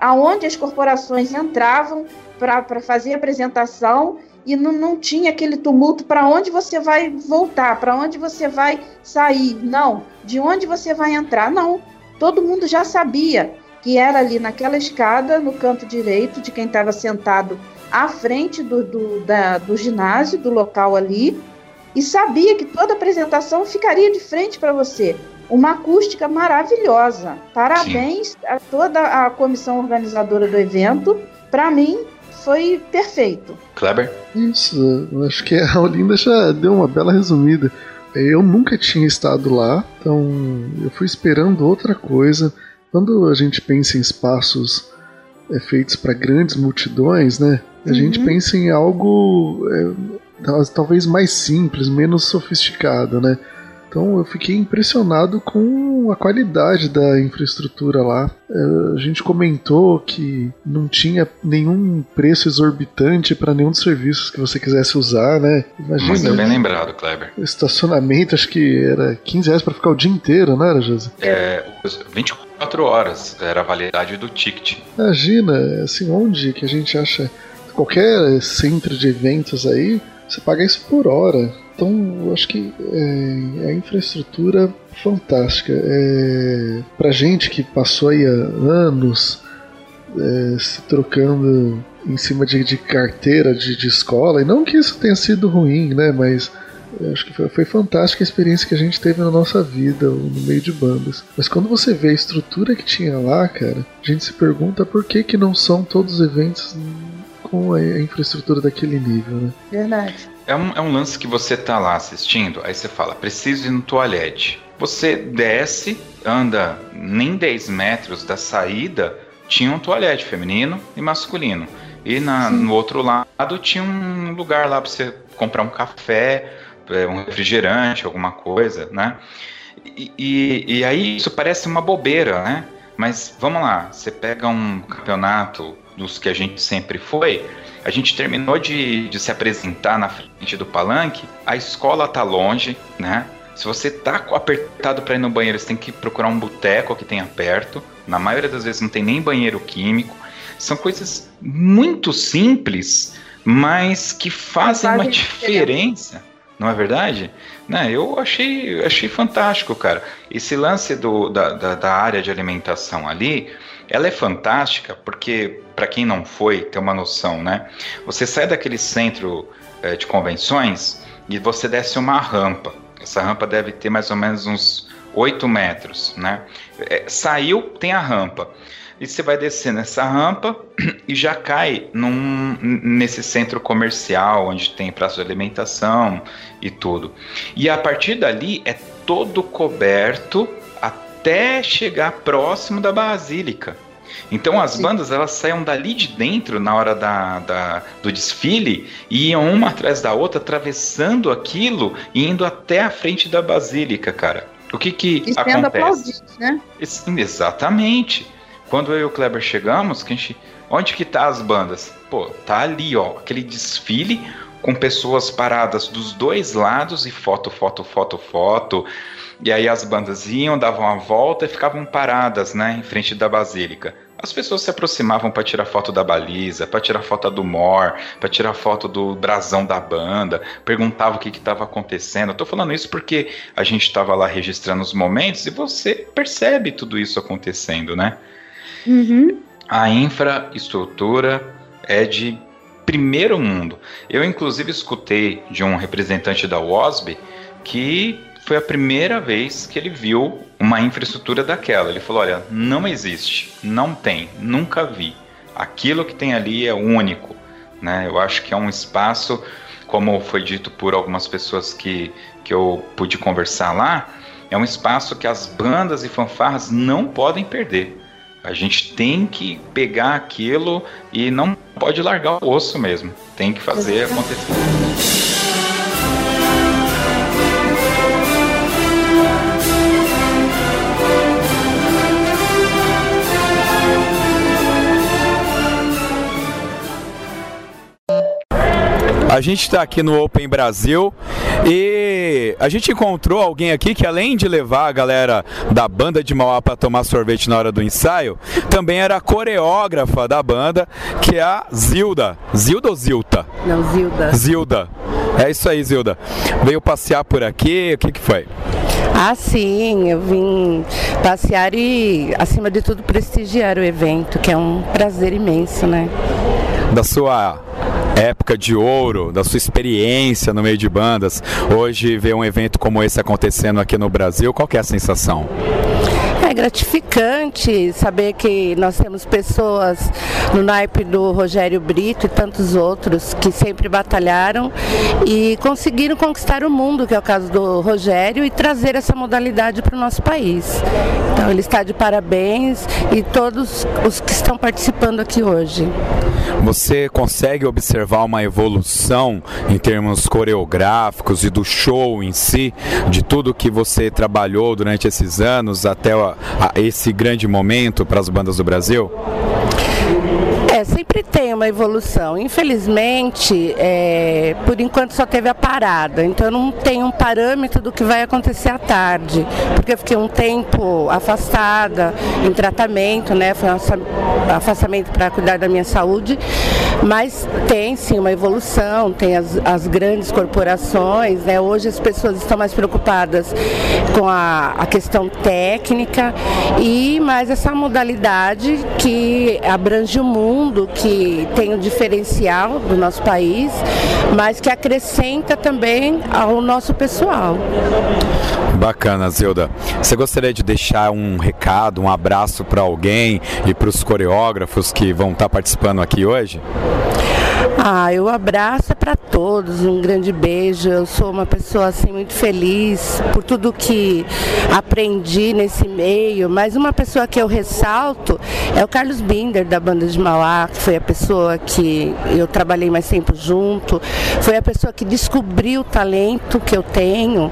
aonde as corporações entravam para fazer apresentação e não, não tinha aquele tumulto para onde você vai voltar, para onde você vai sair, não, de onde você vai entrar, não. Todo mundo já sabia que era ali naquela escada, no canto direito de quem estava sentado à frente do, do, da, do ginásio, do local ali, e sabia que toda apresentação ficaria de frente para você. Uma acústica maravilhosa. Parabéns a toda a comissão organizadora do evento. Para mim, foi perfeito. Kleber? Isso, acho que a Olinda já deu uma bela resumida. Eu nunca tinha estado lá, então eu fui esperando outra coisa. Quando a gente pensa em espaços é, feitos para grandes multidões, né? A uhum. gente pensa em algo é, talvez mais simples, menos sofisticado, né? Então eu fiquei impressionado com a qualidade da infraestrutura lá. É, a gente comentou que não tinha nenhum preço exorbitante para nenhum dos serviços que você quisesse usar, né? Imagina. Muito bem lembrado, Kleber. Estacionamento, acho que era 15 reais para ficar o dia inteiro, não era, José? É, 24 horas era a validade do ticket. Imagina, assim, onde que a gente acha qualquer centro de eventos aí, você paga isso por hora. Então, eu acho que é, a infraestrutura fantástica. É, pra gente que passou aí anos é, se trocando em cima de, de carteira de, de, escola, e não que isso tenha sido ruim, né? Mas acho que foi, foi fantástica a experiência que a gente teve na nossa vida no meio de bandas. Mas quando você vê a estrutura que tinha lá, cara, a gente se pergunta por que, que não são todos os eventos com a infraestrutura daquele nível, né? Verdade. É um, é um lance que você tá lá assistindo, aí você fala, preciso ir no toalete. Você desce, anda nem 10 metros da saída, tinha um toalete feminino e masculino. E na, no outro lado tinha um lugar lá para você comprar um café, é, um refrigerante, alguma coisa, né? E, e, e, aí isso parece uma bobeira, né? Mas vamos lá, você pega um campeonato dos que a gente sempre foi, a gente terminou de, de se apresentar na frente do palanque, a escola tá longe, né? Se você tá apertado para ir no banheiro, você tem que procurar um boteco que tenha perto. Na maioria das vezes não tem nem banheiro químico. São coisas muito simples, mas que fazem uma diferença. Não é verdade? Né, eu achei, achei fantástico, cara. Esse lance do, da, da, da área de alimentação ali, ela é fantástica porque, para quem não foi, ter uma noção, né? Você sai daquele centro é, de convenções e você desce uma rampa. Essa rampa deve ter mais ou menos uns 8 metros, né? É, saiu, tem a rampa. E você vai descer nessa rampa e já cai num, nesse centro comercial onde tem praça de alimentação e tudo. E a partir dali é todo coberto até chegar próximo da basílica. Então as Sim. bandas elas saíam dali de dentro na hora da, da, do desfile e iam uma atrás da outra atravessando aquilo e indo até a frente da basílica, cara. O que que e acontece? Né? Exatamente. Quando eu e o Kleber chegamos, que gente, onde que tá as bandas? Pô, tá ali, ó, aquele desfile com pessoas paradas dos dois lados e foto, foto, foto, foto. E aí as bandas iam, davam a volta e ficavam paradas, né, em frente da basílica. As pessoas se aproximavam para tirar foto da baliza, para tirar foto do mor, para tirar foto do brasão da banda, perguntavam o que estava acontecendo. Tô falando isso porque a gente estava lá registrando os momentos e você percebe tudo isso acontecendo, né? Uhum. A infraestrutura é de primeiro mundo. Eu, inclusive, escutei de um representante da WOSB que foi a primeira vez que ele viu uma infraestrutura daquela. Ele falou: olha, não existe, não tem, nunca vi. Aquilo que tem ali é único. Né? Eu acho que é um espaço, como foi dito por algumas pessoas que, que eu pude conversar lá, é um espaço que as bandas e fanfarras não podem perder. A gente tem que pegar aquilo e não pode largar o osso mesmo. Tem que fazer acontecer. A gente está aqui no Open Brasil e a gente encontrou alguém aqui que além de levar a galera da banda de Mauá para tomar sorvete na hora do ensaio, também era coreógrafa da banda, que é a Zilda. Zilda ou Zilta? Não, Zilda. Zilda. É isso aí, Zilda. Veio passear por aqui, o que, que foi? Ah, sim, eu vim passear e, acima de tudo, prestigiar o evento, que é um prazer imenso, né? Da sua época de ouro, da sua experiência no meio de bandas, hoje ver um evento como esse acontecendo aqui no Brasil, qual é a sensação? Gratificante saber que nós temos pessoas no naipe do Rogério Brito e tantos outros que sempre batalharam e conseguiram conquistar o mundo, que é o caso do Rogério, e trazer essa modalidade para o nosso país. Então ele está de parabéns e todos os que estão participando aqui hoje. Você consegue observar uma evolução em termos coreográficos e do show em si, de tudo que você trabalhou durante esses anos até a, esse grande momento para as bandas do Brasil? É, sempre tem uma evolução. Infelizmente, é, por enquanto só teve a parada, então não tenho um parâmetro do que vai acontecer à tarde, porque eu fiquei um tempo afastada, em tratamento, né? Foi um afastamento para cuidar da minha saúde, mas tem sim uma evolução, tem as, as grandes corporações, né? Hoje as pessoas estão mais preocupadas com a, a questão técnica e mais essa modalidade que abrange o mundo mundo que tem um diferencial do nosso país, mas que acrescenta também ao nosso pessoal. Bacana, Zilda. Você gostaria de deixar um recado, um abraço para alguém e para os coreógrafos que vão estar participando aqui hoje? Ah, eu abraço para todos, um grande beijo. Eu sou uma pessoa assim muito feliz por tudo que aprendi nesse meio, mas uma pessoa que eu ressalto é o Carlos Binder da banda de Mauá, que foi a pessoa que eu trabalhei mais tempo junto, foi a pessoa que descobriu o talento que eu tenho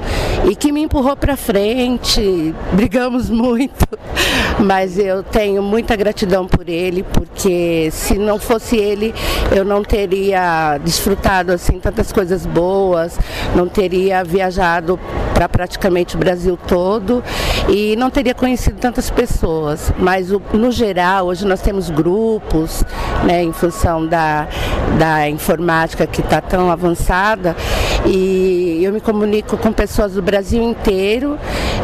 e que me empurrou para frente. Brigamos muito, mas eu tenho muita gratidão por ele, porque se não fosse ele, eu não teria teria desfrutado assim tantas coisas boas, não teria viajado para praticamente o Brasil todo e não teria conhecido tantas pessoas. Mas no geral, hoje nós temos grupos, né, em função da, da informática que está tão avançada, e eu me comunico com pessoas do Brasil inteiro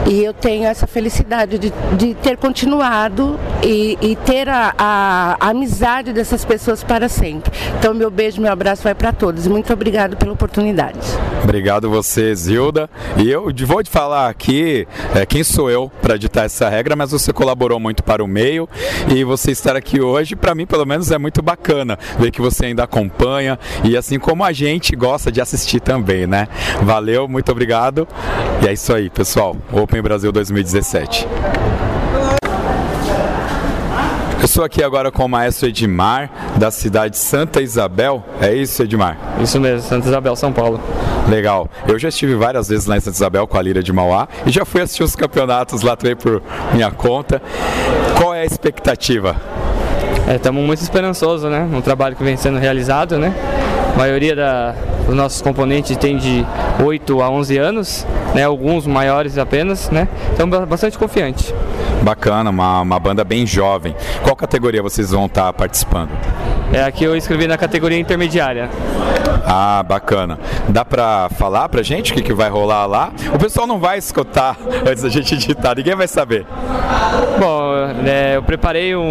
e eu tenho essa felicidade de, de ter continuado e, e ter a, a, a amizade dessas pessoas para sempre. Então, meu beijo, meu abraço vai para todos. Muito obrigado pela oportunidade. Obrigado você, Zilda. E eu vou te falar aqui é, quem sou eu para ditar essa regra, mas você colaborou muito para o meio e você estar aqui hoje, para mim, pelo menos, é muito bacana ver que você ainda acompanha e assim como a gente gosta de assistir também, né? Valeu, muito obrigado. E é isso aí, pessoal. Open Brasil 2017. Estou aqui agora com o maestro Edmar, da cidade de Santa Isabel. É isso, Edmar? Isso mesmo, Santa Isabel, São Paulo. Legal. Eu já estive várias vezes lá em Santa Isabel com a Lira de Mauá e já fui assistir os campeonatos lá também por minha conta. Qual é a expectativa? Estamos é, muito esperançosos, né? No trabalho que vem sendo realizado, né? A maioria da, dos nossos componentes tem de 8 a 11 anos, né? Alguns maiores apenas, né? Então bastante confiante. Bacana, uma, uma banda bem jovem. Qual categoria vocês vão estar participando? É, aqui eu escrevi na categoria intermediária. Ah, bacana. Dá pra falar pra gente o que, que vai rolar lá? O pessoal não vai escutar antes da gente editar, ninguém vai saber. Bom, é, eu preparei um,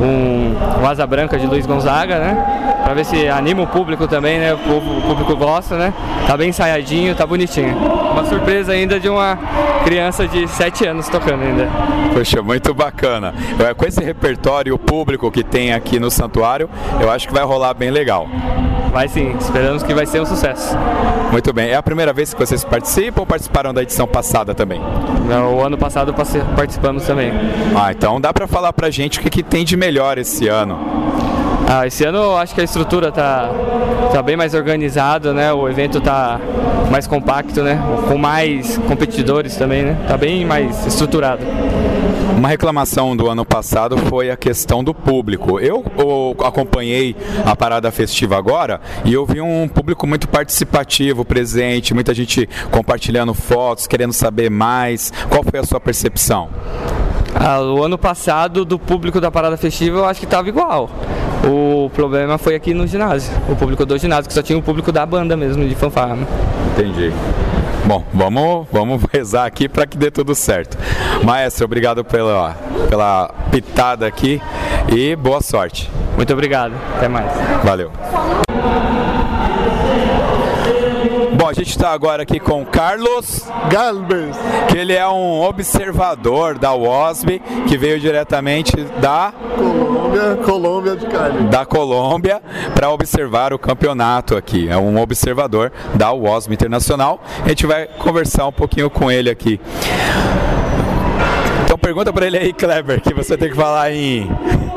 um, um Asa Branca de Luiz Gonzaga, né? Pra ver se anima o público também, né? O, povo, o público gosta, né? Tá bem ensaiadinho, tá bonitinho. Uma surpresa ainda de uma criança de 7 anos tocando ainda. Poxa, muito bacana. Com esse repertório, o público que tem aqui no Santuário, eu acho que vai rolar bem legal. Vai sim, esperamos que vai ser um sucesso. Muito bem. É a primeira vez que vocês participam ou participaram da edição passada também? Não, o ano passado participamos também. Ah, então dá para falar pra gente o que, que tem de melhor esse ano. Ah, esse ano eu acho que a estrutura tá, tá bem mais organizada, né? O evento tá mais compacto, né? Com mais competidores também, né? Tá bem mais estruturado. Uma reclamação do ano passado foi a questão do público. Eu, acompanhei a parada festiva agora e eu vi um público muito participativo, presente, muita gente compartilhando fotos, querendo saber mais. Qual foi a sua percepção? Ah, o ano passado, do público da parada festiva, eu acho que estava igual. O problema foi aqui no ginásio, o público do ginásio, que só tinha o público da banda mesmo, de fanfarra. Entendi. Bom, vamos, vamos rezar aqui para que dê tudo certo. Maestro, obrigado pela, pela pitada aqui e boa sorte. Muito obrigado. Até mais. Valeu. A gente está agora aqui com Carlos Galvez, que ele é um observador da WOSB, que veio diretamente da Colômbia, Colômbia de Cali. da Colômbia para observar o campeonato aqui. É um observador da WOSB Internacional. A gente vai conversar um pouquinho com ele aqui. Pergunta para ele aí, Kleber, que você tem que falar em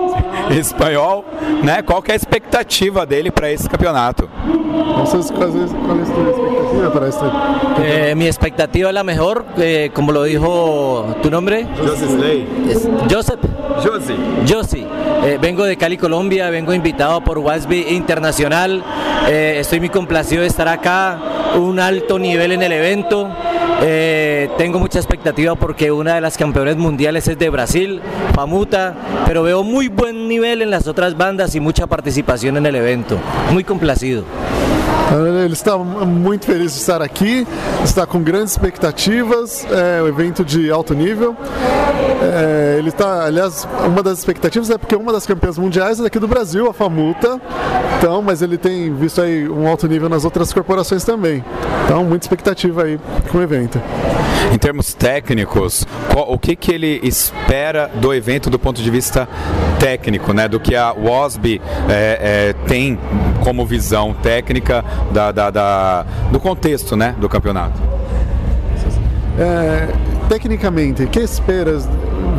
espanhol, né? Qual que é a expectativa dele para esse campeonato? Entonces, ¿cuál es, cuál es tu expectativa para este? Eh, mi expectativa es la mejor, eh, como lo dijo tu nombre. Joseph Slay. Joseph. Josie. Josie. Eh, vengo de Cali, Colombia, vengo invitado por WASB Internacional. Eh, estoy muy complacido de estar acá, un alto nivel en el evento. Eh, tengo mucha expectativa porque una de las campeones mundiales es de Brasil, Famuta, pero veo muy buen nivel en las otras bandas y mucha participación en el evento. Muy complacido. Ele está muito feliz de estar aqui, está com grandes expectativas, é um evento de alto nível. É, ele está, aliás, uma das expectativas é porque uma das campeãs mundiais é daqui do Brasil, a Famuta. Então, mas ele tem visto aí um alto nível nas outras corporações também. Então, muita expectativa aí com o evento. Em termos técnicos, qual- o que, que ele espera do evento do ponto de vista técnico, né? Do que a WOSB é, é, tem como visão técnica da, da- da- do contexto, né? Do campeonato. É, tecnicamente, o que esperas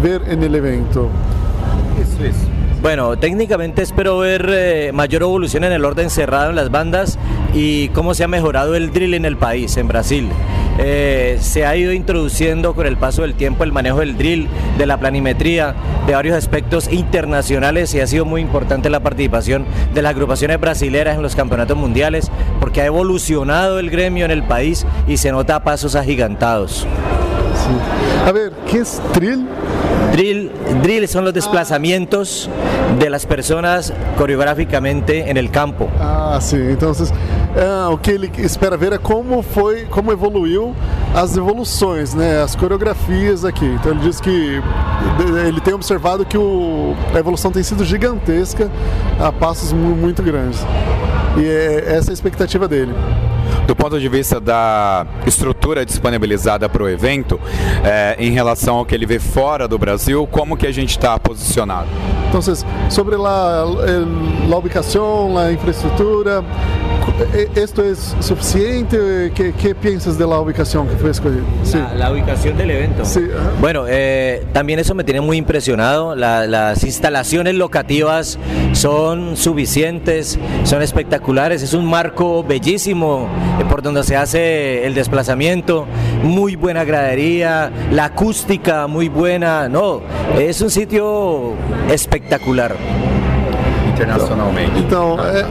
ver no evento? Isso, isso. Bueno, técnicamente espero ver eh, mayor evolución en el orden cerrado en las bandas y cómo se ha mejorado el drill en el país, en Brasil. Eh, se ha ido introduciendo con el paso del tiempo el manejo del drill, de la planimetría, de varios aspectos internacionales y ha sido muy importante la participación de las agrupaciones brasileras en los campeonatos mundiales porque ha evolucionado el gremio en el país y se nota pasos agigantados. A ver, ¿qué es drill? Drill, drill son los desplazamientos de las personas coreográficamente en el campo. Ah, sim. Então, o que ele espera ver é como foi, como evoluiu as evoluções, né, as coreografias aqui. Então ele diz que ele tem observado que a evolução tem sido gigantesca a passos mu- muito grandes. E é essa a expectativa dele. Do ponto de vista da estrutura disponibilizada para o evento, é, em relação ao que ele vê fora do Brasil, como que a gente está posicionado? Então, sobre la, el- la ubicación, la infraestructura, cu- e- ¿esto es suficiente? ¿Qué, qué piensas de la ubicación que fue escogida? Sí. La, la ubicación del evento. Sí. Bueno, eh, también eso me tiene muy impresionado. La- las instalaciones locativas son suficientes, son espectaculares. Es un marco bellísimo eh, por donde se hace el desplazamiento. Muy buena gradería, la acústica muy buena. No, es un sitio espectacular. Internacionalmente. Então, é,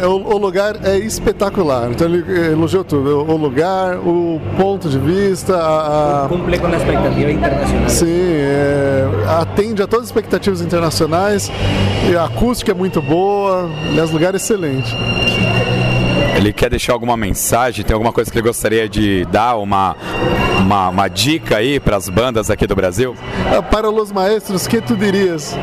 é, o, o lugar é espetacular. Então, ele elogiou tudo: o lugar, o ponto de vista, a. a Cumple con la expectativa internacional. sim, é, atende a todas as expectativas internacionais. A acústica é muito boa. Aliás, lugar é excelente. Ele quer deixar alguma mensagem? Tem alguma coisa que ele gostaria de dar? Uma, uma, uma dica aí para as bandas aqui do Brasil? Ah, Para os maestros, que tu dirias?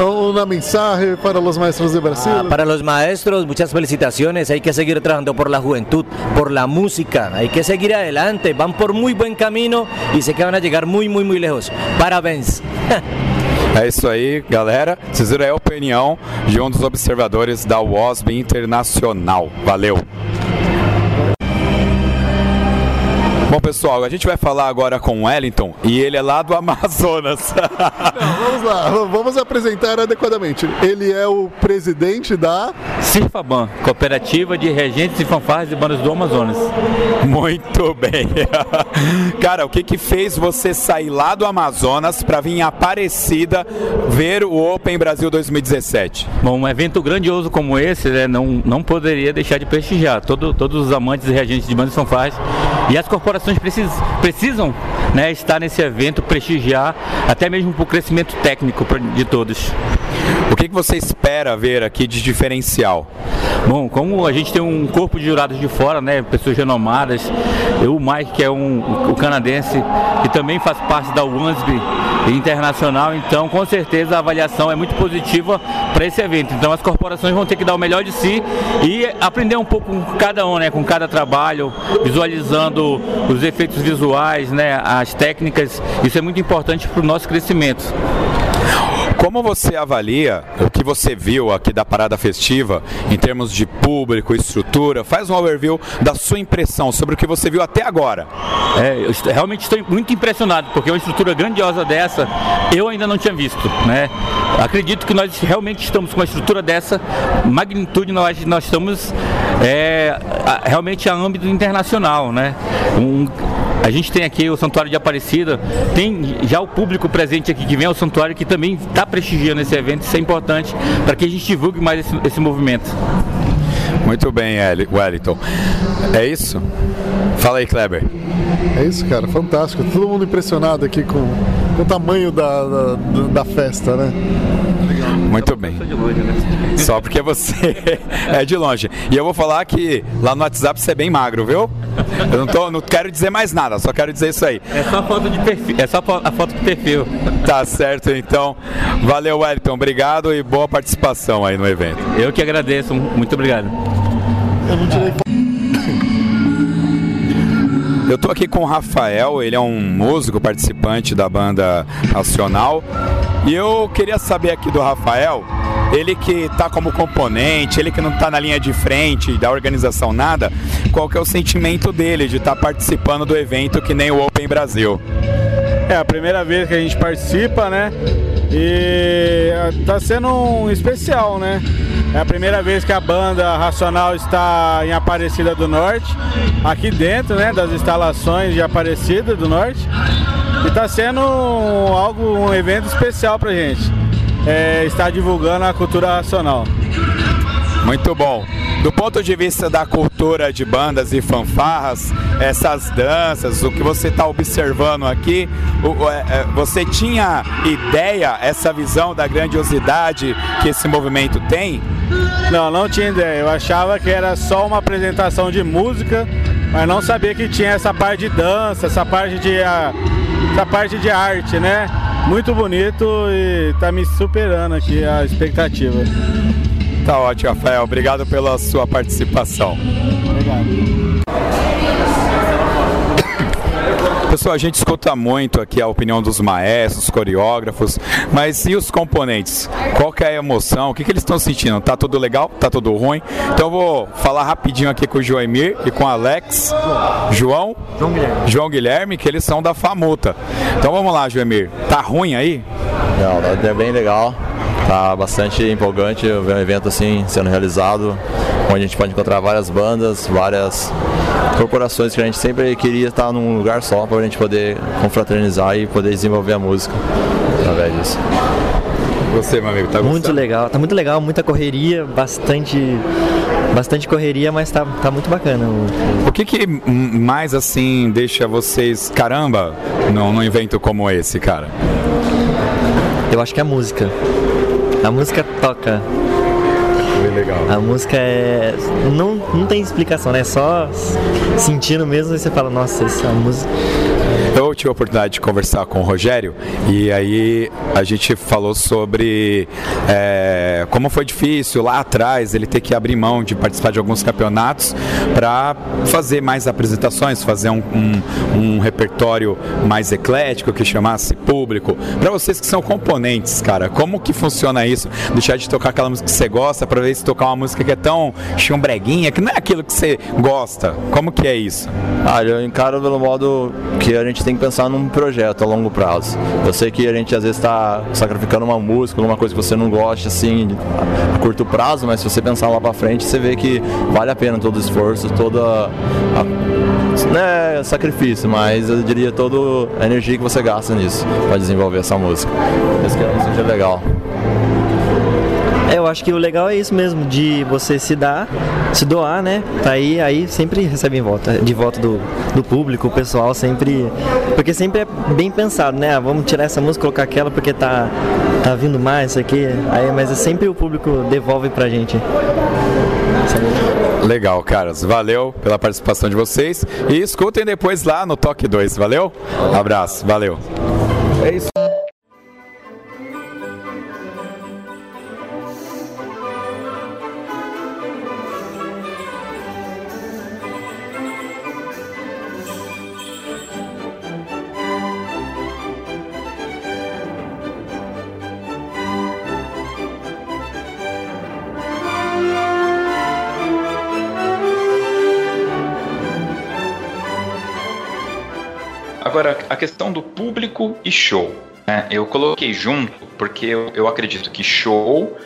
Uma mensagem para os maestros de Brasil? Ah, para los maestros, muchas felicitaciones. Hay que seguir trabajando por la juventud, por la música. Hay que seguir adelante. Van por muy buen camino y sé que van a llegar muy, muy, muy lejos. Parabéns. É isso aí, galera. Vocês viram a opinião de um dos observadores da WOSB Internacional. Valeu! Bom, pessoal, a gente vai falar agora com o Wellington e ele é lá do Amazonas. Não, vamos lá, vamos apresentar adequadamente. Ele é o presidente da Cirfaban, Cooperativa de Regentes e Fanfarras e Bandas do Amazonas. Muito bem. Cara, o que que fez você sair lá do Amazonas para vir em Aparecida ver o Open Brasil 2017? Bom, um evento grandioso como esse, né, não, não poderia deixar de prestigiar todo, todos os amantes e reagentes de bandas e fanfarras. E as corporações precis, precisam né, estar nesse evento, prestigiar, até mesmo para o crescimento técnico de todos. O que, que você espera ver aqui de diferencial? Bom, como a gente tem um corpo de jurados de fora, né, pessoas renomadas, eu, o Mike, que é um, o canadense, que também faz parte da WANSB internacional, então com certeza a avaliação é muito positiva para esse evento. Então as corporações vão ter que dar o melhor de si e aprender um pouco com cada um, né, com cada trabalho, visualizando os efeitos visuais, né, as técnicas. Isso é muito importante para o nosso crescimento. Como você avalia o que você viu aqui da parada festiva em termos de público, estrutura? Faz um overview da sua impressão sobre o que você viu até agora. É, eu realmente estou muito impressionado, porque uma estrutura grandiosa dessa eu ainda não tinha visto. Né? Acredito que nós realmente estamos com uma estrutura dessa magnitude, nós, nós estamos é, realmente a âmbito internacional. Né? Um, a gente tem aqui o Santuário de Aparecida, tem já o público presente aqui que vem ao Santuário que também está prestigiando esse evento, isso é importante para que a gente divulgue mais esse, esse movimento. Muito bem, Wellington. É isso? Fala aí, Kleber. É isso, cara, fantástico. Todo mundo impressionado aqui com, com o tamanho da, da, da festa, né? Muito bem. Só porque você é de longe. E eu vou falar que lá no WhatsApp você é bem magro, viu? Eu não, tô, não quero dizer mais nada, só quero dizer isso aí. É só foto de perfil. É só a foto de perfil. Tá certo, então. Valeu, Wellington. Obrigado e boa participação aí no evento. Eu que agradeço. Muito obrigado. Eu não tirei eu tô aqui com o Rafael, ele é um músico participante da banda Racional. E eu queria saber aqui do Rafael, ele que tá como componente, ele que não tá na linha de frente da organização nada, qual que é o sentimento dele de estar tá participando do evento que nem o Open Brasil? É a primeira vez que a gente participa, né? E tá sendo um especial, né? É a primeira vez que a banda Racional está em Aparecida do Norte, aqui dentro né, das instalações de Aparecida do Norte. E está sendo algo, um evento especial para gente. É, estar divulgando a cultura racional. Muito bom. Do ponto de vista da cultura de bandas e fanfarras, essas danças, o que você está observando aqui, é, é, você tinha ideia, essa visão da grandiosidade que esse movimento tem? Não, não tinha ideia. Eu achava que era só uma apresentação de música, mas não sabia que tinha essa parte de dança, essa parte de, essa parte de arte, né? Muito bonito e está me superando aqui a expectativa. Tá ótimo, Rafael. Obrigado pela sua participação. Obrigado. Pessoal, a gente escuta muito aqui a opinião dos maestros, coreógrafos, mas e os componentes? Qual que é a emoção? O que, que eles estão sentindo? Tá tudo legal? Tá tudo ruim? Então eu vou falar rapidinho aqui com o Joemir e com o Alex, João, João Guilherme. João Guilherme, que eles são da Famuta. Então vamos lá, Joemir. Tá ruim aí? Não, é bem legal. Tá bastante empolgante ver um evento assim sendo realizado, onde a gente pode encontrar várias bandas, várias corporações que a gente sempre queria estar num lugar só para a gente poder confraternizar e poder desenvolver a música através disso. Você, meu amigo, tá gostando? Muito legal, tá muito legal, muita correria, bastante bastante correria, mas tá, tá muito bacana. O que, que mais assim deixa vocês caramba num, num evento como esse, cara? Eu acho que é a música. A música toca. Legal. A música é. Não, não tem explicação, né? É só sentindo mesmo e você fala, nossa, essa música. Eu tive a oportunidade de conversar com o Rogério e aí a gente falou sobre é, como foi difícil lá atrás ele ter que abrir mão de participar de alguns campeonatos para fazer mais apresentações, fazer um, um, um, repertório mais eclético que chamasse público. Para vocês que são componentes, cara, como que funciona isso? Deixar de tocar aquela música que você gosta para ver se tocar uma música que é tão chumbreguinha, que não é aquilo que você gosta. Como que é isso? Ah, eu encaro pelo modo que a gente tem que pensar num projeto a longo prazo. Eu sei que a gente às vezes está sacrificando uma música, uma coisa que você não gosta assim a curto prazo, mas se você pensar lá para frente, você vê que vale a pena todo o esforço, toda a, não é sacrifício, mas eu diria toda a energia que você gasta nisso para desenvolver essa música. Isso que seja legal. É, eu acho que o legal é isso mesmo, de você se dar, se doar, né? Aí, aí sempre recebe em volta, de volta do, do público, o pessoal sempre. Porque sempre é bem pensado, né? Ah, vamos tirar essa música, colocar aquela porque tá, tá vindo mais, isso aqui. Aí, mas é sempre o público devolve pra gente. Legal, caras. Valeu pela participação de vocês. E escutem depois lá no Toque 2. Valeu? Abraço, valeu. É isso. Agora, a questão do público e show. Né? Eu coloquei junto porque eu, eu acredito que show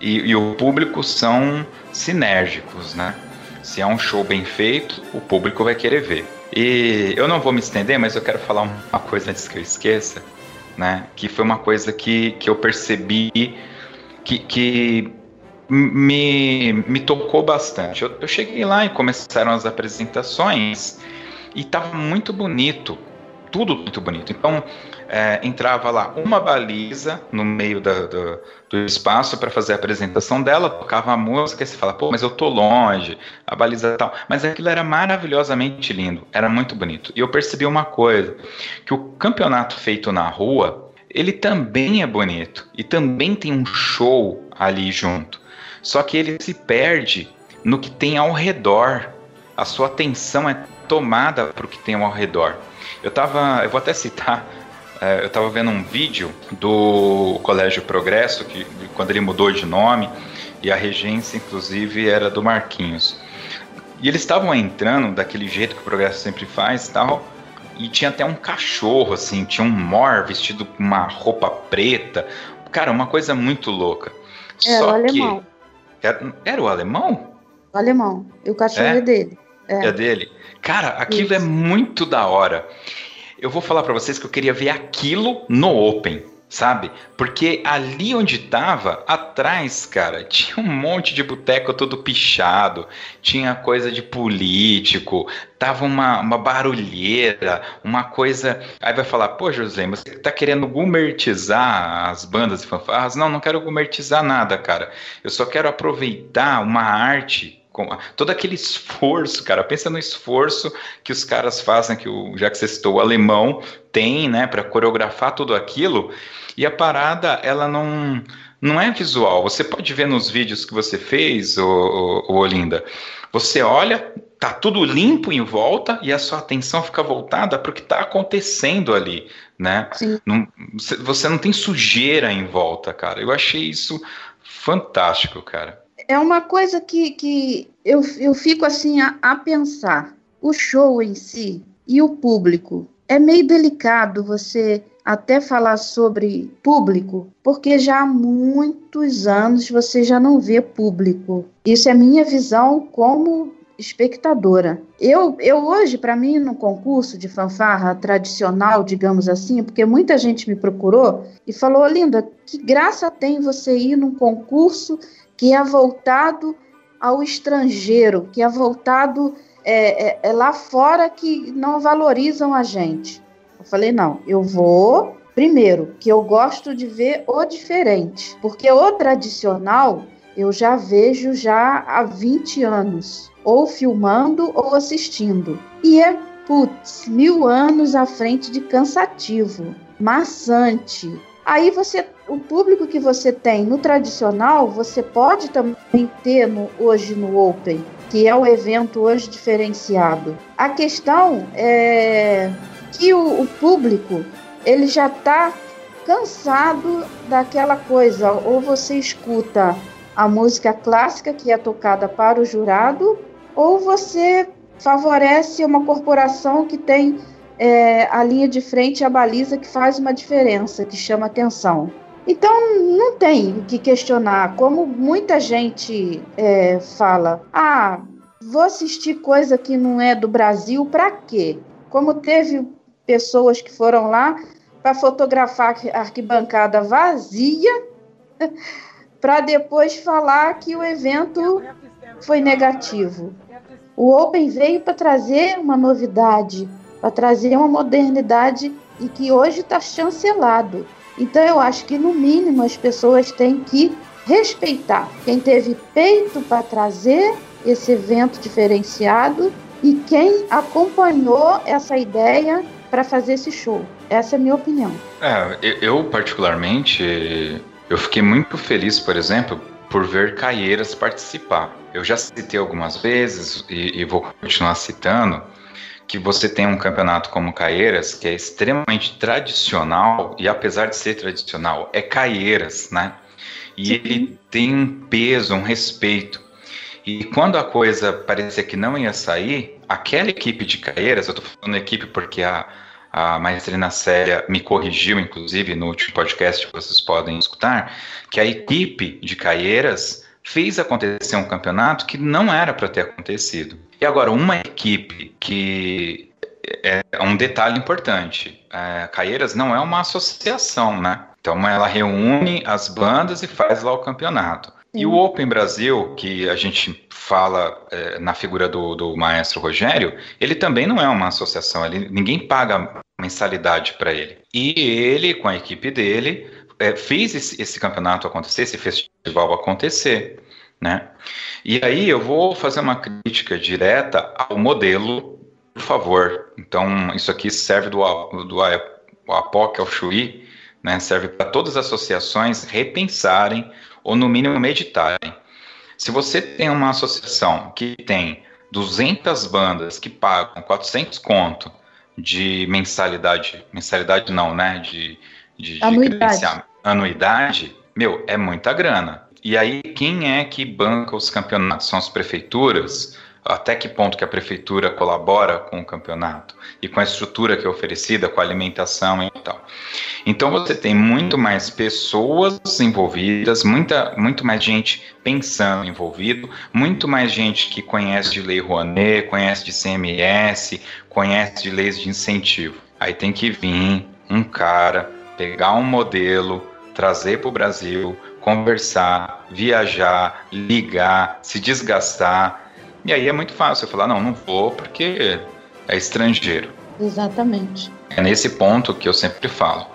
e, e, o público são sinérgicos, né? Se é um show bem feito, o público vai querer ver. E eu não vou me estender, mas eu quero falar uma coisa antes que eu esqueça, né? Que foi uma coisa que, que eu percebi que, que me, me tocou bastante. Eu, eu cheguei lá e começaram as apresentações e estava muito bonito tudo muito bonito. Então, é, entrava lá uma baliza no meio do, do, espaço para fazer a apresentação dela, tocava a música e você fala, pô, mas eu tô longe, a baliza tal. Mas aquilo era maravilhosamente lindo, era muito bonito. E eu percebi uma coisa, que o campeonato feito na rua, ele também é bonito e também tem um show ali junto. Só que ele se perde no que tem ao redor. A sua atenção é tomada para o que tem ao redor. Eu tava, eu vou até citar, é, eu tava vendo um vídeo do Colégio Progresso, que quando ele mudou de nome, e a regência, inclusive, era do Marquinhos. E eles estavam entrando daquele jeito que o Progresso sempre faz e tal, e tinha até um cachorro, assim, tinha um mor vestido com uma roupa preta. Cara, uma coisa muito louca. Era Só o alemão. Era, era, o alemão? O alemão. E o cachorro é, é dele. É. é dele. Cara, aquilo é Isso. é muito da hora. Eu vou falar para vocês que eu queria ver aquilo no Open, sabe? Porque ali onde tava, atrás, cara, tinha um monte de boteco todo pichado, tinha coisa de político, tava uma, uma barulheira, uma coisa. Aí vai falar, pô, José, você tá querendo gumertizar as bandas e fanfarras? Não, não quero gumertizar nada, cara. Eu só quero aproveitar uma arte todo aquele esforço, cara, pensa no esforço que os caras fazem, que o, já que você citou, o alemão tem, né, para coreografar tudo aquilo, e a parada, ela não, não é visual, você pode ver nos vídeos que você fez, o, o, o Olinda, você olha, tá tudo limpo em volta e a sua atenção fica voltada para o que está acontecendo ali, né? Não, você não tem sujeira em volta, cara. Eu achei isso fantástico, cara é uma coisa que, que eu, eu fico assim a, a pensar. O show em si e o público. É meio delicado você até falar sobre público, porque já há muitos anos você já não vê público. Isso é minha visão como espectadora. Eu, eu hoje, para mim, no concurso de fanfarra tradicional, digamos assim, porque muita gente me procurou e falou, Linda, que graça tem você ir num concurso que é voltado ao estrangeiro, que é voltado é, é, é lá fora que não valorizam a gente. Eu falei, não, eu vou. Primeiro, que eu gosto de ver o diferente, porque o tradicional eu já vejo já há 20 anos, ou filmando ou assistindo. E é putz, mil anos à frente de cansativo, maçante. Aí você, o público que você tem no tradicional, você pode também ter no, hoje no Open, que é o evento hoje diferenciado. A questão é que o, o público ele já está cansado daquela coisa, ou você escuta a música clássica que é tocada para o jurado, ou você favorece uma corporação que tem é, a linha de frente e a baliza que faz uma diferença, que chama atenção. Então não tem o que questionar. Como muita gente é, fala, ah, vou assistir coisa que não é do Brasil, para quê? Como teve pessoas que foram lá para fotografar a arquibancada vazia, para depois falar que o evento foi negativo. O Open veio para trazer uma novidade, para trazer uma modernidade e que hoje está chancelado. Então eu acho que no mínimo as pessoas têm que respeitar quem teve peito para trazer esse evento diferenciado e quem acompanhou essa ideia para fazer esse show. Essa é a minha opinião. É, eu particularmente, eu fiquei muito feliz, por exemplo, por ver Caieiras participar. Eu já citei algumas vezes e, e vou continuar citando que você tem um campeonato como Caieiras, que é extremamente tradicional, e apesar de ser tradicional, é Caieiras, né? E Sim. ele tem um peso, um respeito. E quando a coisa parecia que não ia sair, aquela equipe de Caieiras, eu estou falando equipe porque a, a maestrina Célia me corrigiu, inclusive, no último podcast que vocês podem escutar, que a equipe de Caieiras fez acontecer um campeonato que não era para ter acontecido. E agora, uma equipe que é um detalhe importante. É, Caieiras não é uma associação, né? Então ela reúne as bandas e faz lá o campeonato. Sim. E o Open Brasil, que a gente fala é, na figura do, do, maestro Rogério, ele também não é uma associação, ele, ninguém paga mensalidade para ele. E ele, com a equipe dele, é, fez esse, esse, campeonato acontecer, esse festival acontecer. Né? E aí eu vou fazer uma crítica direta ao modelo, por favor. Então, isso aqui serve do, do APOC ao Chuí, né? serve para todas as associações repensarem ou, no mínimo, meditarem. Se você tem uma associação que tem 200 bandas que pagam 400 conto de mensalidade, mensalidade não, né, de, de, de anuidade, meu, é muita grana. E aí, quem é que banca os campeonatos? São as prefeituras? Até que ponto que a prefeitura colabora com o campeonato e com a estrutura que é oferecida, com a alimentação e tal. Então você tem muito mais pessoas envolvidas, muita, muito mais gente pensando envolvido, muito mais gente que conhece de lei Rouanet, conhece de CMS, conhece de leis de incentivo. Aí tem que vir um cara, pegar um modelo, trazer para o Brasil, conversar, viajar, ligar, se desgastar. E aí é muito fácil eu falar, não, não vou porque é estrangeiro. Exatamente. É nesse ponto que eu sempre falo.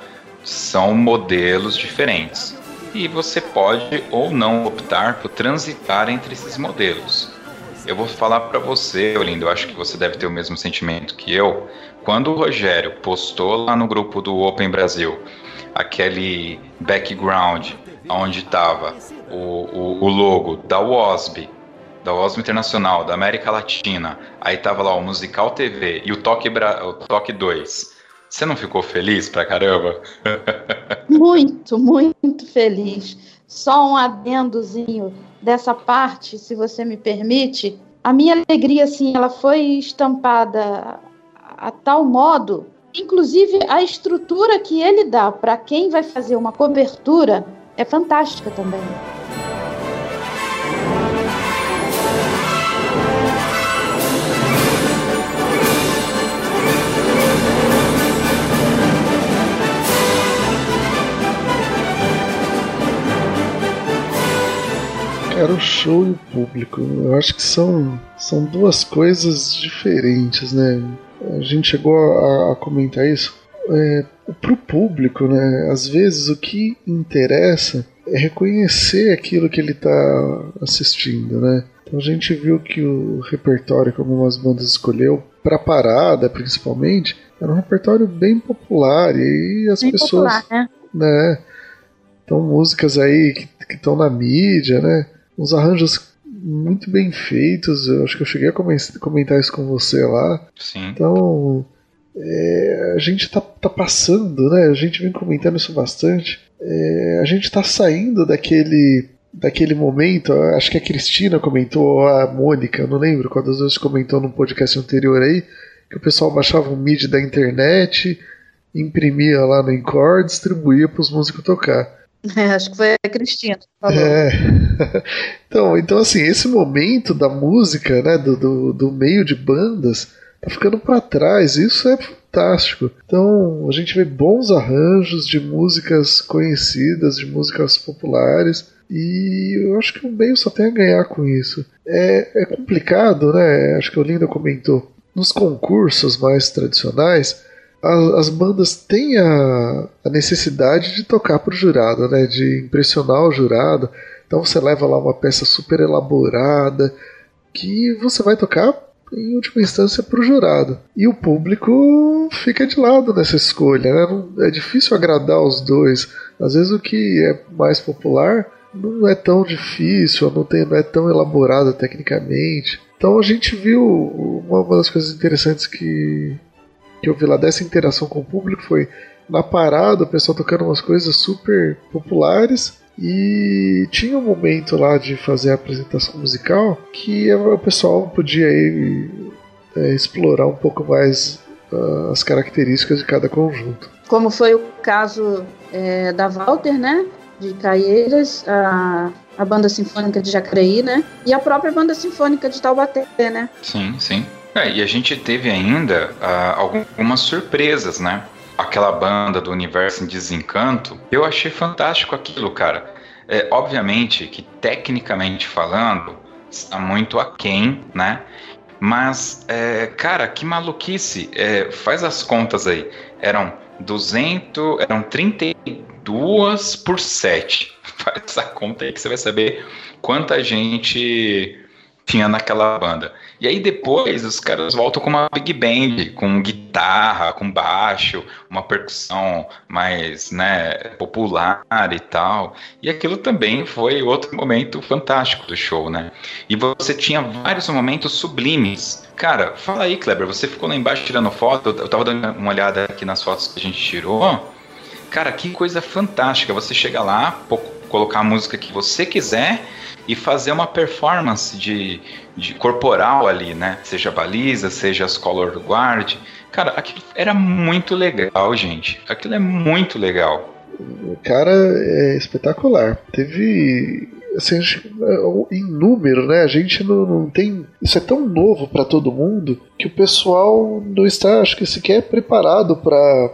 São modelos diferentes. E você pode ou não optar por transitar entre esses modelos. Eu vou falar para você, Olindo, eu acho que você deve ter o mesmo sentimento que eu. Quando o Rogério postou lá no grupo do Open Brasil aquele background onde estava o, o, o, logo da WOSB, da WOSB Internacional, da América Latina, aí tava lá o Musical TV e o Toque, Bra... o Toque 2. Você não ficou feliz pra caramba? Muito, muito feliz. Só um adendozinho dessa parte, se você me permite. A minha alegria, assim, ela foi estampada a tal modo, inclusive a estrutura que ele dá para quem vai fazer uma cobertura é fantástica também. Era o show e o público. Eu acho que são, são duas coisas diferentes, né? A gente chegou a, a comentar isso é, para o público, né? Às vezes o que interessa é reconhecer aquilo que ele está assistindo, né? Então a gente viu que o repertório que algumas bandas escolheu pra parada, principalmente, era um repertório bem popular e as Bem pessoas. popular, né? né? Então, músicas aí que estão na mídia, né? Uns arranjos muito bem feitos. Eu acho que eu cheguei a comen- comentar isso com você lá. Sim. Então, é, a gente tá, tá passando, né? A gente vem comentando isso bastante. É, a gente tá saindo daquele daquele momento. Acho que a Cristina comentou, ou a Mônica, não lembro qual das duas comentou num podcast anterior aí, que o pessoal baixava um MIDI da internet, imprimia lá no Encore, distribuía para os músicos tocar. É, acho que foi a Cristina falou. É. então, então, assim, esse momento da música, né, do, do, do meio de bandas, tá ficando para trás. Isso é fantástico. Então, a gente vê bons arranjos de músicas conhecidas, de músicas populares. E eu acho que o meio só tem a ganhar com isso. É, é complicado, né? Acho que o Linda comentou. Nos concursos mais tradicionais, as bandas têm a, a necessidade de tocar para o jurado, né? De impressionar o jurado. Então você leva lá uma peça super elaborada que você vai tocar em última instância para o jurado. E o público fica de lado nessa escolha, né? Não- é difícil agradar os dois. Às vezes o que é mais popular não é tão difícil, não, tem, não é tão elaborado tecnicamente. Então a gente viu uma das coisas interessantes que, que eu vi lá dessa interação com o público foi na parada o pessoal tocando umas coisas super populares e tinha um momento lá de fazer a apresentação musical que o pessoal podia aí, é, explorar um pouco mais ah, as características de cada conjunto. Como foi o caso é, da Walter, né? De Caieiras, a, a Banda Sinfônica de Jacareí, né? E a própria Banda Sinfônica de Taubaté, né? Sim, sim. É, e a gente teve ainda ah, algumas surpresas, né? Aquela banda do Universo em Desencanto, eu achei fantástico aquilo, cara. É, obviamente que, tecnicamente falando, está muito aquém, né? Mas, é, cara, que maluquice. É, faz as contas aí. Eram 200, eram 32 por 7. Faz essa conta aí que você vai saber quanta gente tinha naquela banda. E aí depois os caras voltam com uma big band, com guitarra, com baixo, uma percussão mais, né, popular e tal. E aquilo também foi outro momento fantástico do show, né? E você tinha vários momentos sublimes. Cara, fala aí, Kleber, você ficou lá embaixo tirando foto, eu tava dando uma olhada aqui nas fotos que a gente tirou. Cara, que coisa fantástica. Você chega lá, colocar a música que você quiser e fazer uma performance de, de corporal ali, né? Seja baliza, seja as color guard. Cara, aquilo era muito legal, gente. Aquilo é muito legal. O cara é espetacular. Teve. Assim, gente- em número, né? A gente não, não tem. Isso é tão novo para todo mundo que o pessoal não está, acho que sequer preparado para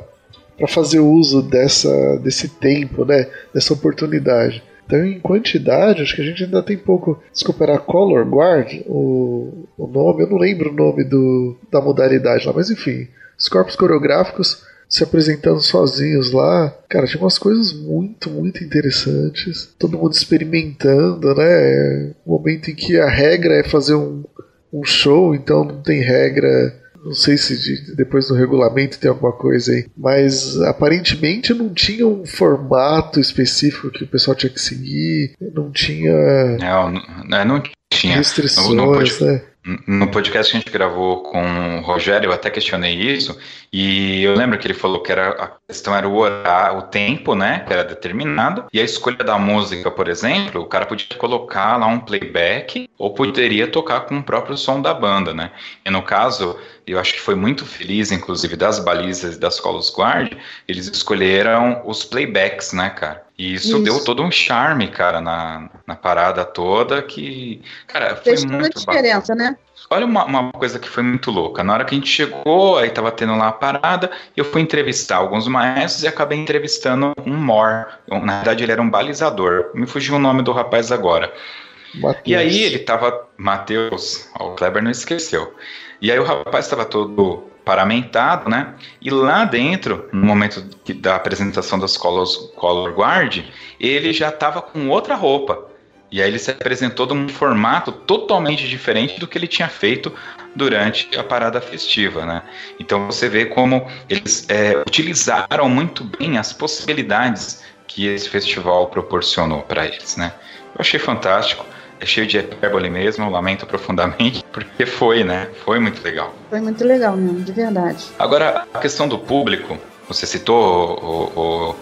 para fazer uso dessa, desse tempo, né? Dessa oportunidade. Então, em quantidade, acho que a gente ainda tem pouco. Desculpa, era Color Guard, o, o nome, eu não lembro o nome do, da modalidade lá, mas enfim, os corpos coreográficos se apresentando sozinhos lá. Cara, tinha umas coisas muito, muito interessantes. Todo mundo experimentando, né? O momento em que a regra é fazer um, um show, então não tem regra. Não sei se de- depois do regulamento tem alguma coisa aí. Mas aparentemente não tinha um formato específico que o pessoal tinha que seguir. Não tinha Não, não, não tinha. restrições, No- no pod- né? No podcast que a gente gravou com o Rogério, eu até questionei isso, e eu lembro que ele falou que era, a questão era o horário, o tempo, né, que era determinado, e a escolha da música, por exemplo, o cara podia colocar lá um playback, ou poderia tocar com o próprio som da banda, né, e no caso, eu acho que foi muito feliz, inclusive, das balizas e das Colos Guard, eles escolheram os playbacks, né, cara, e isso, Isso. deu todo um charme, cara, na, na parada toda, que, cara, foi Fez toda muito bacana. diferença, né? Olha uma, uma coisa que foi muito louca. Na hora que a gente chegou, aí tava tendo lá a parada, eu fui entrevistar alguns maestros e acabei entrevistando um mor. Na verdade, ele era um balizador. Me fugiu o nome do rapaz agora. E aí ele tava. Matheus, o Kleber não esqueceu. E aí o rapaz estava todo paramentado, né? E lá dentro, no momento da apresentação das colors, Color Guard, ele já tava com outra roupa. E aí ele se apresentou de um formato totalmente diferente do que ele tinha feito durante a parada festiva, né? Então você vê como eles é, utilizaram muito bem as possibilidades que esse festival proporcionou para eles, né? Eu achei fantástico, é cheio de hipérbole mesmo, lamento profundamente, porque foi, né? Foi muito legal. Foi muito legal mesmo, de verdade. Agora, a questão do público, você citou, o,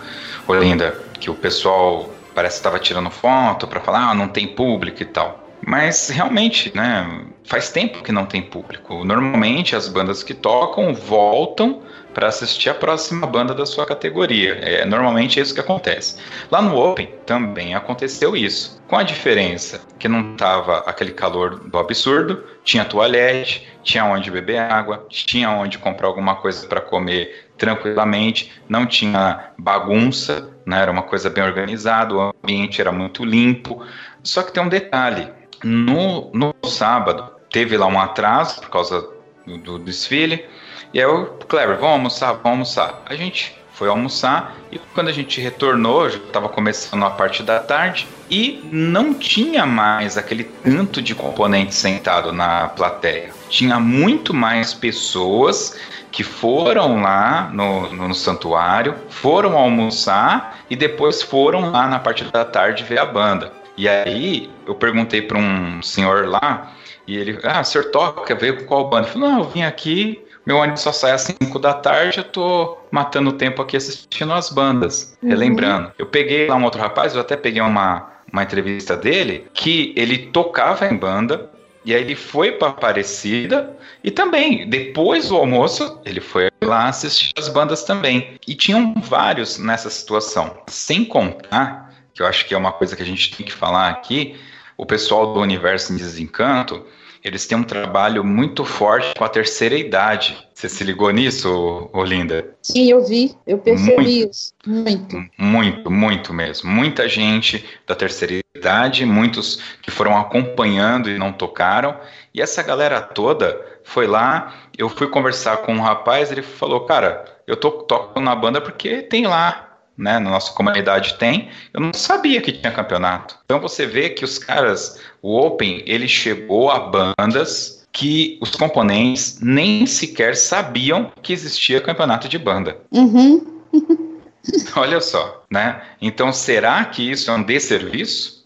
o, o Linda, que o pessoal parece que estava tirando foto para falar, ah, não tem público e tal. Mas realmente, né, faz tempo que não tem público. Normalmente as bandas que tocam voltam para assistir a próxima banda da sua categoria. É normalmente é isso que acontece. Lá no Open também aconteceu isso, com a diferença que não tava aquele calor do absurdo, tinha toalete, tinha onde beber água, tinha onde comprar alguma coisa para comer tranquilamente, não tinha bagunça, né? Era uma coisa bem organizada, o ambiente era muito limpo. Só que tem um detalhe: no, no sábado teve lá um atraso por causa do, do desfile. E aí eu, Cleber, vamos almoçar, vamos almoçar. A gente foi almoçar e quando a gente retornou, já estava começando a parte da tarde e não tinha mais aquele tanto de componente sentado na plateia. Tinha muito mais pessoas que foram lá no, no, santuário, foram almoçar e depois foram lá na parte da tarde ver a banda. E aí eu perguntei para um senhor lá e ele, ah, o senhor toca, veio com qual banda? Eu falei, não, eu vim aqui meu ônibus só sai às 5 da tarde, eu tô matando tempo aqui assistindo as bandas, uhum. relembrando. Eu peguei lá um outro rapaz, eu até peguei uma, uma entrevista dele, que ele tocava em banda, e aí ele foi para Aparecida e também, depois do almoço, ele foi lá assistir as bandas também. E tinham vários nessa situação. Sem contar, que eu acho que é uma coisa que a gente tem que falar aqui, o pessoal do Universo em Desencanto, eles têm um trabalho muito forte com a terceira idade. Você se ligou nisso, Olinda? Sim, eu vi, eu percebi muito, isso. Muito. Muito, muito mesmo. Muita gente da terceira idade, muitos que foram acompanhando e não tocaram. E essa galera toda foi lá. Eu fui conversar com um rapaz, ele falou: Cara, eu tô, toco na banda porque tem lá né, na nossa comunidade tem, eu não sabia que tinha campeonato. Então você vê que os caras, o Open, ele chegou a bandas que os componentes nem sequer sabiam que existia campeonato de banda. Uhum. Olha só, né? Então será que isso é um desserviço?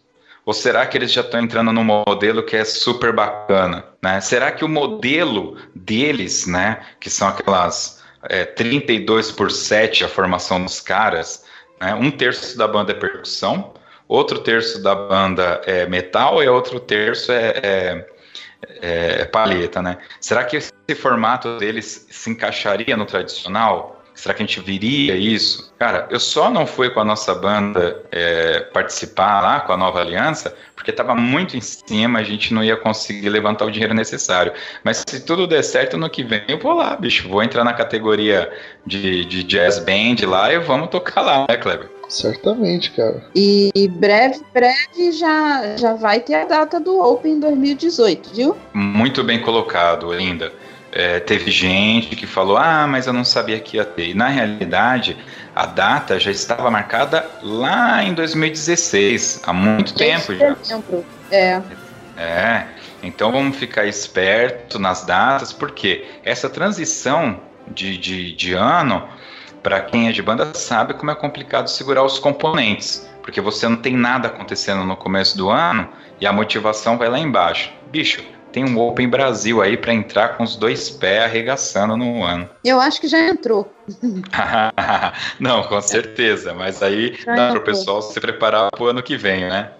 Ou será que eles já estão entrando num modelo que é super bacana? Né? Será que o modelo deles, né, que são aquelas é, 32 por 7 a formação dos caras, né? um terço da banda é percussão, outro terço da banda é metal e outro terço é, é, é palheta, né? Será que esse formato deles se encaixaria no tradicional? Será que a gente viria isso? Cara, eu só não fui com a nossa banda é, participar lá com a nova aliança, porque estava muito em cima, a gente não ia conseguir levantar o dinheiro necessário. Mas se tudo der certo no que vem, eu vou lá, bicho. Vou entrar na categoria de, de jazz band lá e vamos tocar lá, né, Kleber? Certamente, cara. E breve, breve já, já vai ter a data do Open 2018, viu? Muito bem colocado, Linda. É, teve gente que falou, ah, mas eu não sabia que ia ter. E na realidade, a data já estava marcada lá em 2016, há muito tempo já. Tempo. É. É. Então vamos ficar esperto nas datas, porque essa transição de, de, de ano, para quem é de banda, sabe como é complicado segurar os componentes. Porque você não tem nada acontecendo no começo do ano e a motivação vai lá embaixo. Bicho, tem um Open Brasil aí para entrar com os dois pés arregaçando no ano. Eu acho que já entrou. Não, com certeza, mas aí já dá para o pessoal se preparar para o ano que vem, né?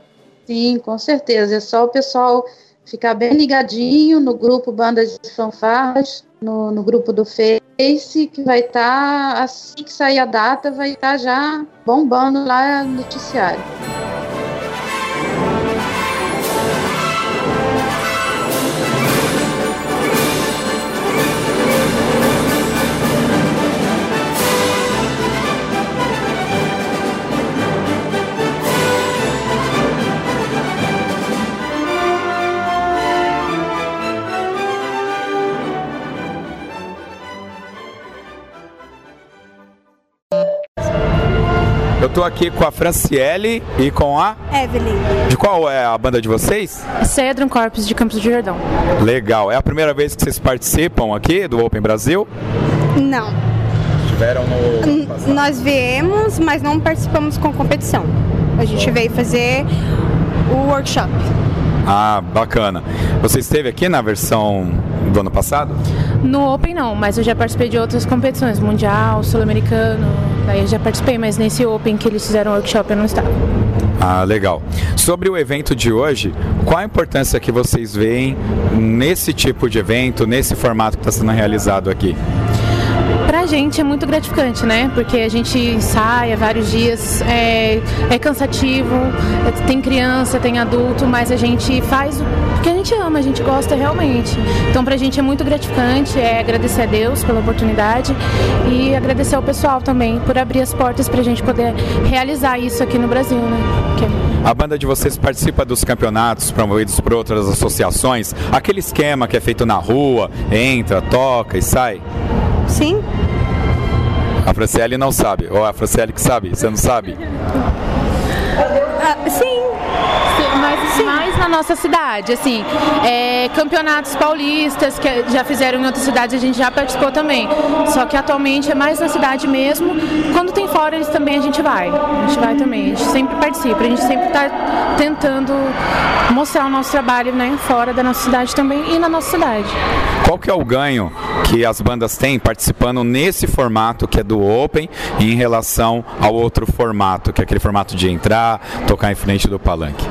Sim, com certeza. É só o pessoal ficar bem ligadinho no grupo Bandas de Fanfarras, no, no grupo do Face, que vai estar, tá, assim que sair a data, vai estar tá já bombando lá no noticiário. Tô aqui com a Franciele e com a. Evelyn. De qual é a banda de vocês? Cedron Corpus de Campos do Jordão. Legal. É a primeira vez que vocês participam aqui do Open Brasil? Não. Estiveram no. Nós viemos, mas não participamos com competição. A gente veio fazer o workshop. Ah, bacana. Você esteve aqui na versão do ano passado? No Open não, mas eu já participei de outras competições, Mundial, Sul-Americano, daí eu já participei, mas nesse Open que eles fizeram workshop eu não estava. Ah, legal. Sobre o evento de hoje, qual a importância que vocês veem nesse tipo de evento, nesse formato que está sendo realizado aqui? Pra gente é muito gratificante, né? Porque a gente sai há vários dias, é, é cansativo, é- tem criança, tem adulto, mas a gente faz o que a gente ama, a gente gosta realmente. Então pra gente é muito gratificante, é agradecer a Deus pela oportunidade e agradecer ao pessoal também por abrir as portas pra gente poder realizar isso aqui no Brasil, né? Que- A banda de vocês participa dos campeonatos promovidos por outras associações? Aquele esquema que é feito na rua, entra, toca e sai? Sim. A Franciele não sabe. Ou a Franciele que sabe? Você não sabe? Ah, sim. Nossa cidade, assim, é, campeonatos paulistas que já fizeram em outras cidades, a gente já participou também. Só que atualmente é mais na cidade mesmo. Quando tem fora, eles também a gente vai. A gente vai também, a gente sempre participa, a gente sempre está tentando mostrar o nosso trabalho, né, fora da nossa cidade também e na nossa cidade. Qual que é o ganho que as bandas têm participando nesse formato que é do Open em relação ao outro formato, que é aquele formato de entrar, tocar em frente do palanque?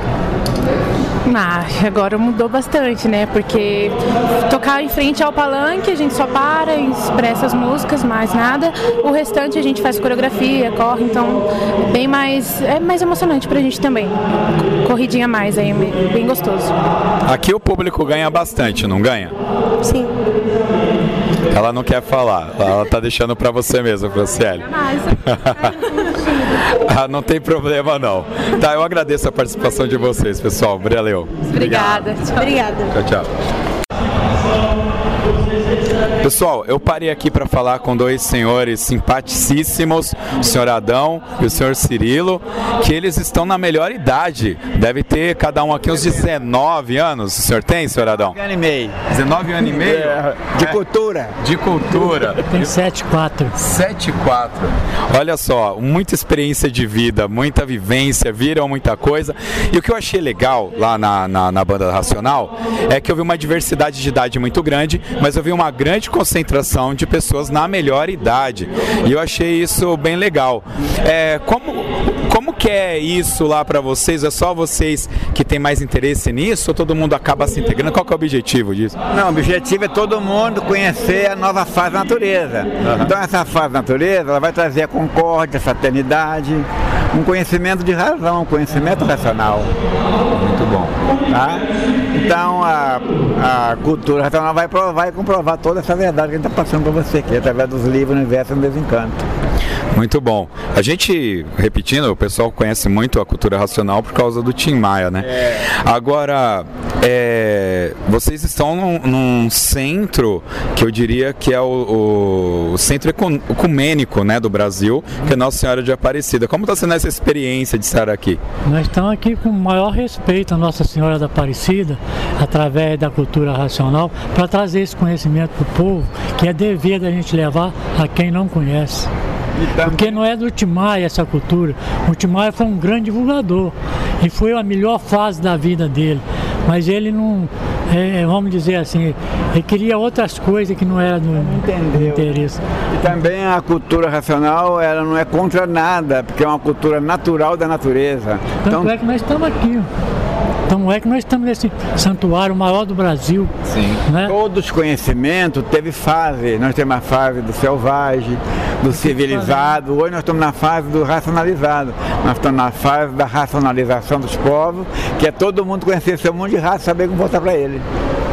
Ah, agora mudou bastante, né? Porque tocar em frente ao palanque, a gente só para expressa as músicas, mais nada. O restante a gente faz coreografia, corre, então é bem mais é mais emocionante pra gente também. Corridinha a mais aí, bem gostoso. Aqui o público ganha bastante, não ganha? Sim. Ela não quer falar, ela tá deixando pra você mesmo, Franciele. ah, não tem problema não. Tá, eu agradeço a participação de vocês, pessoal. Valeu. Obrigada. Obrigada. Tchau, tchau. Pessoal, eu parei aqui para falar com dois senhores simpaticíssimos, o senhor Adão e o senhor Cirilo, que eles estão na melhor idade. Deve ter cada um aqui uns 19 anos. O senhor tem, senhor Adão? 19 anos e meio. 19 anos e meio? De É. cultura. De cultura. Tem 7,4. 7,4. Olha só, muita experiência de vida, muita vivência, viram muita coisa. E o que eu achei legal lá na, na, na banda Racional é que eu vi uma diversidade de idade muito grande, mas eu vi uma grande concentração de pessoas na melhor idade. E eu achei isso bem legal. É, como, como que é isso lá para vocês? É só vocês que têm mais interesse nisso ou todo mundo acaba se integrando? Qual que é o objetivo disso? Não, o objetivo é todo mundo conhecer a nova fase da natureza. Então essa fase da natureza ela vai trazer a concórdia, a fraternidade, um conhecimento de razão, um conhecimento racional. Muito bom. Tá? Então a, a cultura racional vai provar e comprovar toda essa verdade que a gente está passando para você aqui, através dos livros Universo e Desencanto. Muito bom. A gente, repetindo, o pessoal conhece muito a cultura racional por causa do Tim Maia, né? Agora, é, vocês estão num, num centro que eu diria que é o, o centro ecumênico né, do Brasil, que é Nossa Senhora de Aparecida. Como está sendo essa experiência de estar aqui? Nós estamos aqui com o maior respeito à Nossa Senhora da Aparecida, através da cultura racional, para trazer esse conhecimento para o povo, que é dever da gente levar a quem não conhece. Porque não é do Timaya essa cultura. O Timaya foi um grande divulgador e foi a melhor fase da vida dele. Mas ele não, é, vamos dizer assim, ele queria outras coisas que não eram do, do interesse. E também a cultura racional ela não é contra nada, porque é uma cultura natural da natureza. Tanto é que nós estamos aqui. Tanto é que nós estamos nesse santuário maior do Brasil. Né? Todos os conhecimentos teve fase. Nós temos a fase do selvagem, do civilizado. Hoje nós estamos na fase do racionalizado. Nós estamos na fase da racionalização dos povos, que é todo mundo conhecer seu mundo de raça, saber como voltar para ele.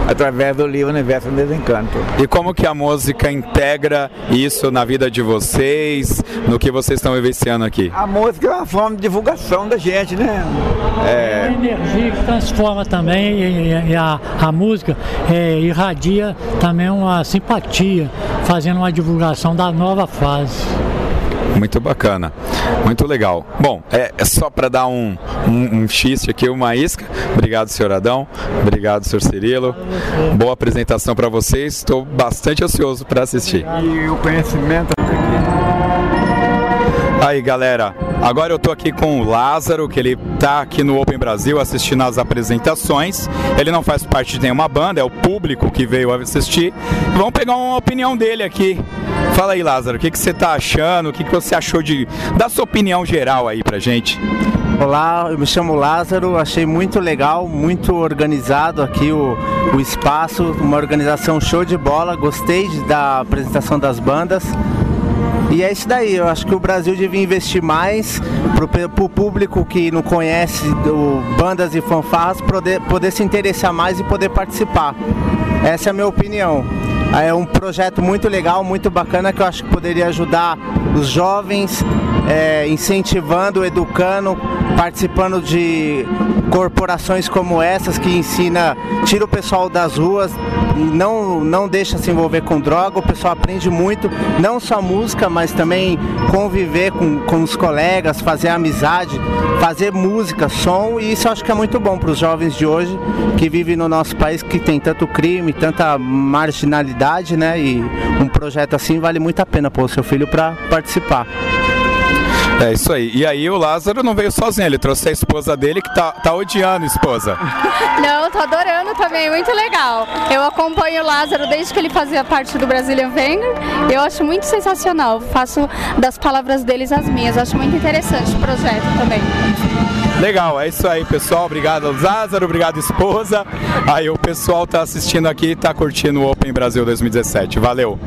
Através do livro Universo Desencanto. E como que a música integra isso na vida de vocês, no que vocês estão vivenciando aqui? A música é uma forma de divulgação da gente, né? É uma energia que transforma também e, e- e a, a música é, irradia também uma simpatia, fazendo uma divulgação da nova fase. Muito bacana, muito legal. Bom, é, é só para dar um, um, um xiste aqui, uma isca. Obrigado, senhor Adão. Obrigado, senhor Cirilo. Boa apresentação para vocês. Estou bastante ansioso para assistir. E o conhecimento Aí, galera, agora eu tô aqui com o Lázaro, que ele tá aqui no Open Brasil assistindo as apresentações. Ele não faz parte de nenhuma banda, é o público que veio assistir. Vamos pegar uma opinião dele aqui. Fala aí, Lázaro, o que, que você tá achando? O que, que você achou de. da sua opinião geral aí pra gente? Olá, eu me chamo Lázaro, achei muito legal, muito organizado aqui o, o espaço, uma organização show de bola, gostei da apresentação das bandas. E é isso daí, eu acho que o Brasil devia investir mais para o público que não conhece do, bandas e fanfarras poder, poder se interessar mais e poder participar. Essa é a minha opinião. É um projeto muito legal, muito bacana que eu acho que poderia ajudar os jovens, é, incentivando, educando, participando de corporações como essas que ensina, tira o pessoal das ruas não, não deixa se envolver com droga, o pessoal aprende muito, não só música, mas também conviver com, com os colegas, fazer amizade, fazer música, som, e isso acho que é muito bom para os jovens de hoje que vivem no nosso país que tem tanto crime, tanta marginalidade, né? E um projeto assim vale muito a pena pôr o seu filho para participar. É isso aí. E aí o Lázaro não veio sozinho, ele trouxe a esposa dele que tá, tá odiando a esposa. Não, tô adorando também, muito legal. Eu acompanho o Lázaro desde que ele fazia parte do Brazilian Venger. Eu acho muito sensacional. Faço das palavras deles as minhas. Eu acho muito interessante o projeto também. Legal, é isso aí, pessoal. Obrigado, Lázaro. Obrigado, esposa. Aí o pessoal tá assistindo aqui e tá curtindo o Open Brasil 2017. Valeu.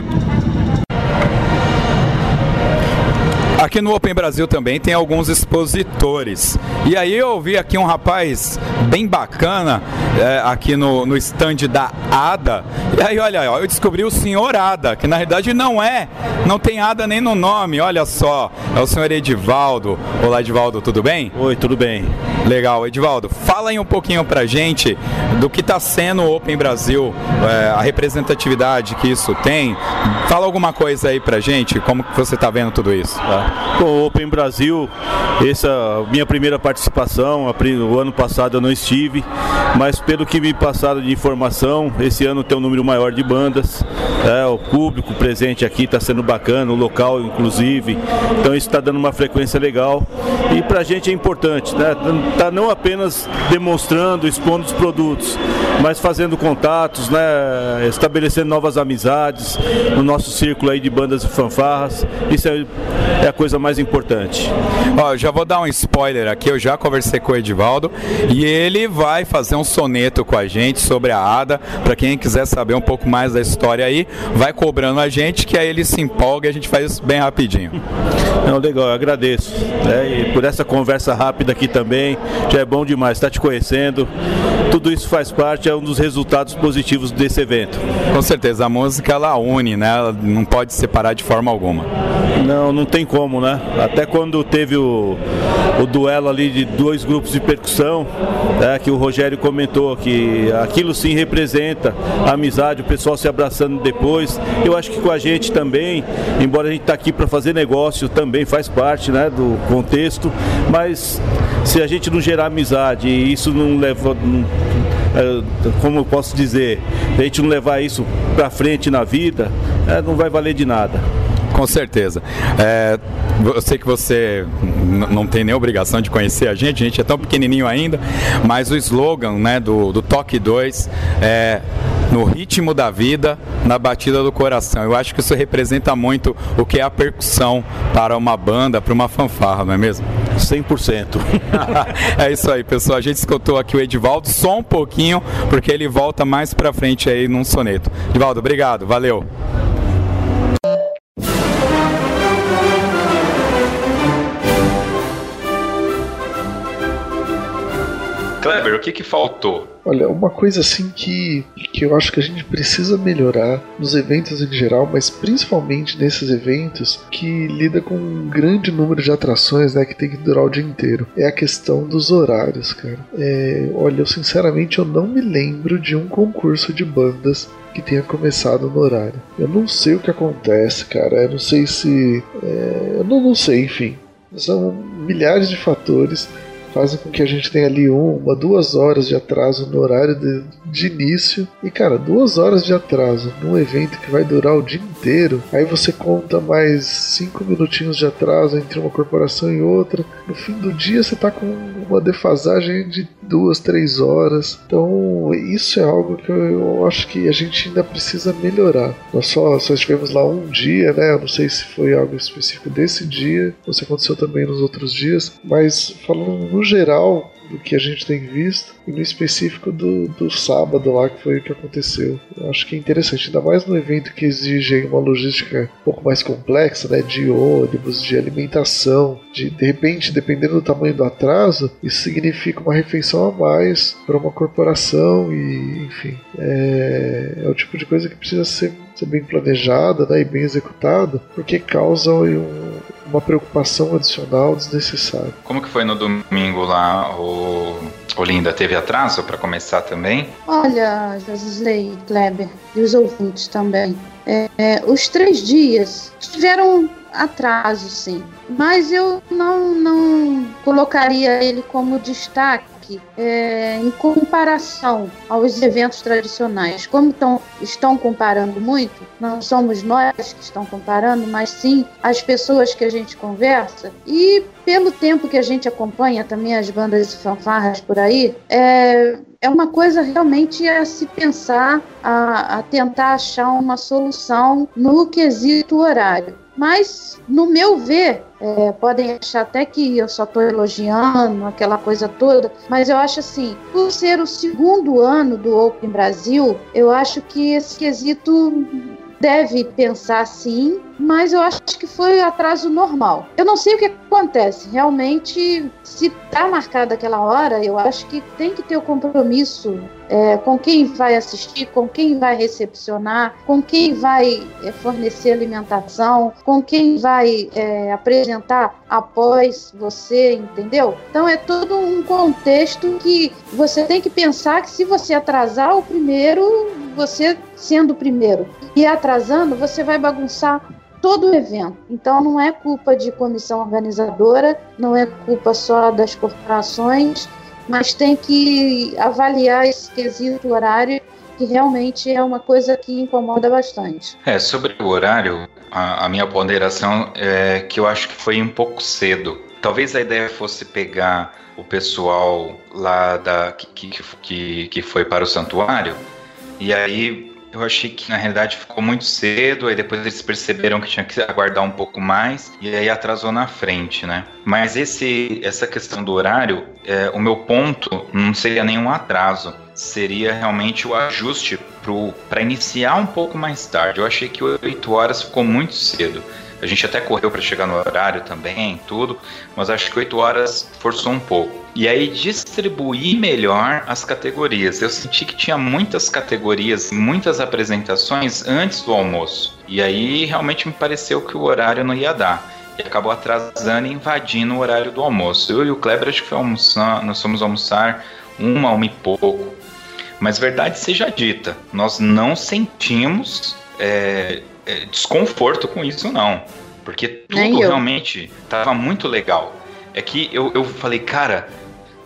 Aqui no Open Brasil também tem alguns expositores. E aí eu vi aqui um rapaz bem bacana é, aqui no, no stand da ADA. E aí, olha, eu descobri o senhor ADA, que na realidade não é, não tem ADA nem no nome, olha só. É o senhor Edivaldo. Olá, Edivaldo, tudo bem? Oi, tudo bem. Legal, Edivaldo, fala aí um pouquinho pra gente do que está sendo o Open Brasil, é, a representatividade que isso tem. Fala alguma coisa aí pra gente, como que você está vendo tudo isso? Tá. Bom, Open Brasil, essa é minha primeira participação, o ano passado eu não estive, mas pelo que me passaram de informação, esse ano tem um número maior de bandas, é, o público presente aqui está sendo bacana, o local inclusive, então isso está dando uma frequência legal e para a gente é importante, né? Tá não apenas demonstrando, expondo os produtos, mas fazendo contatos, né? Estabelecendo novas amizades no nosso círculo aí de bandas e fanfarras, isso é, é a coisa mais importante. Ó, já vou dar um spoiler aqui, eu já conversei com o Edivaldo e ele vai fazer um soneto com a gente sobre a ADA, para quem quiser saber um pouco mais da história aí, vai cobrando a gente que aí ele se empolga e a gente faz isso bem rapidinho. Não, legal, eu agradeço. Né? E por essa conversa rápida aqui também, já é bom demais, estar tá te conhecendo. Tudo isso faz parte, é um dos resultados positivos desse evento. Com certeza, a música ela une, né? Ela não pode separar de forma alguma. Não, não tem como, né? Até quando teve o, o duelo ali de dois grupos de percussão, né, que o Rogério comentou que aquilo sim representa a amizade, o pessoal se abraçando depois. Eu acho que com a gente também, embora a gente está aqui para fazer negócio, também faz parte né, do contexto, mas se a gente não gerar amizade e isso não leva. Não, é, como eu posso dizer, a gente não levar isso para frente na vida, é, não vai valer de nada. Com certeza. É, eu sei que você não tem nem obrigação de conhecer a gente, a gente é tão pequenininho ainda, mas o slogan né, do, do Toque 2 é no ritmo da vida, na batida do coração. Eu acho que isso representa muito o que é a percussão para uma banda, para uma fanfarra, não é mesmo? 100%. é isso aí, pessoal. A gente escutou aqui o Edivaldo só um pouquinho, porque ele volta mais para frente aí num soneto. Edivaldo, obrigado, valeu. Kleber, o que, que faltou? Olha, uma coisa assim que, que eu acho que a gente precisa melhorar nos eventos em geral, mas principalmente nesses eventos que lida com um grande número de atrações, né, que tem que durar o dia inteiro, é a questão dos horários, cara. É, olha, eu sinceramente eu não me lembro de um concurso de bandas que tenha começado no horário. Eu não sei o que acontece, cara. Eu não sei se. É, eu não, não sei, enfim. São milhares de fatores fazem com que a gente tenha ali uma, duas horas de atraso no horário de, de início. E cara, duas horas de atraso num evento que vai durar o dia inteiro, aí você conta mais cinco minutinhos de atraso entre uma corporação e outra. No fim do dia você tá com uma defasagem de duas, três horas. Então isso é algo que eu acho que a gente ainda precisa melhorar. Nós só, só estivemos lá um dia, né? Eu não sei se foi algo específico desse dia, ou se aconteceu também nos outros dias, mas falando no geral do que a gente tem visto, e no específico do, do sábado lá, que foi o que aconteceu. Eu acho que é interessante, ainda mais no evento que exige uma logística um pouco mais complexa, né? De ônibus, de alimentação, de de repente, dependendo do tamanho do atraso, isso significa uma refeição a mais para uma corporação e, enfim, é, é o tipo de coisa que precisa ser, ser bem planejada né, e bem executada, porque causa um, uma preocupação adicional desnecessária. Como que foi no domingo lá, o Olinda? Teve atraso para começar também? Olha, Josley, Kleber e os ouvintes também. É, é, os três dias tiveram atraso, sim, mas eu não, não colocaria ele como destaque é, em comparação aos eventos tradicionais. Como tão, estão comparando muito, não somos nós que estão comparando, mas sim as pessoas que a gente conversa. E pelo tempo que a gente acompanha também as bandas e fanfarras por aí, é, é uma coisa realmente a se pensar, a, a tentar achar uma solução no quesito horário. Mas, no meu ver, é, podem achar até que eu só estou elogiando aquela coisa toda, mas eu acho assim, por ser o segundo ano do Open Brasil, eu acho que esse quesito deve pensar sim, mas eu acho que foi atraso normal. Eu não sei o que acontece. Realmente, se está marcada aquela hora, eu acho que tem que ter o compromisso é, com quem vai assistir, com quem vai recepcionar, com quem vai é, fornecer alimentação, com quem vai é, apresentar após você, entendeu? Então é todo um contexto que você tem que pensar que se você atrasar o primeiro, você sendo o primeiro e atrasando, você vai bagunçar todo o evento. Então não é culpa de comissão organizadora, não é culpa só das corporações, mas tem que avaliar esse quesito horário que realmente é uma coisa que incomoda bastante. É, sobre o horário, a, a minha ponderação é que eu acho que foi um pouco cedo. Talvez a ideia fosse pegar o pessoal lá da que, que, que foi para o santuário e aí eu achei que na realidade ficou muito cedo, aí depois eles perceberam que tinha que aguardar um pouco mais e aí atrasou na frente, né? Mas esse, essa questão do horário, é, o meu ponto não seria nenhum atraso, seria realmente o ajuste para iniciar um pouco mais tarde. Eu achei que 8 horas ficou muito cedo. A gente até correu para chegar no horário também, tudo, mas acho que 8 horas forçou um pouco. E aí distribuir melhor as categorias. Eu senti que tinha muitas categorias, muitas apresentações antes do almoço. E aí realmente me pareceu que o horário não ia dar. E acabou atrasando e invadindo o horário do almoço. Eu e o Kleber acho que foi almoçar, nós fomos almoçar uma, uma e pouco. Mas verdade seja dita, nós não sentimos é, desconforto com isso, não. Porque tudo realmente tava muito legal. É que eu, eu falei, cara,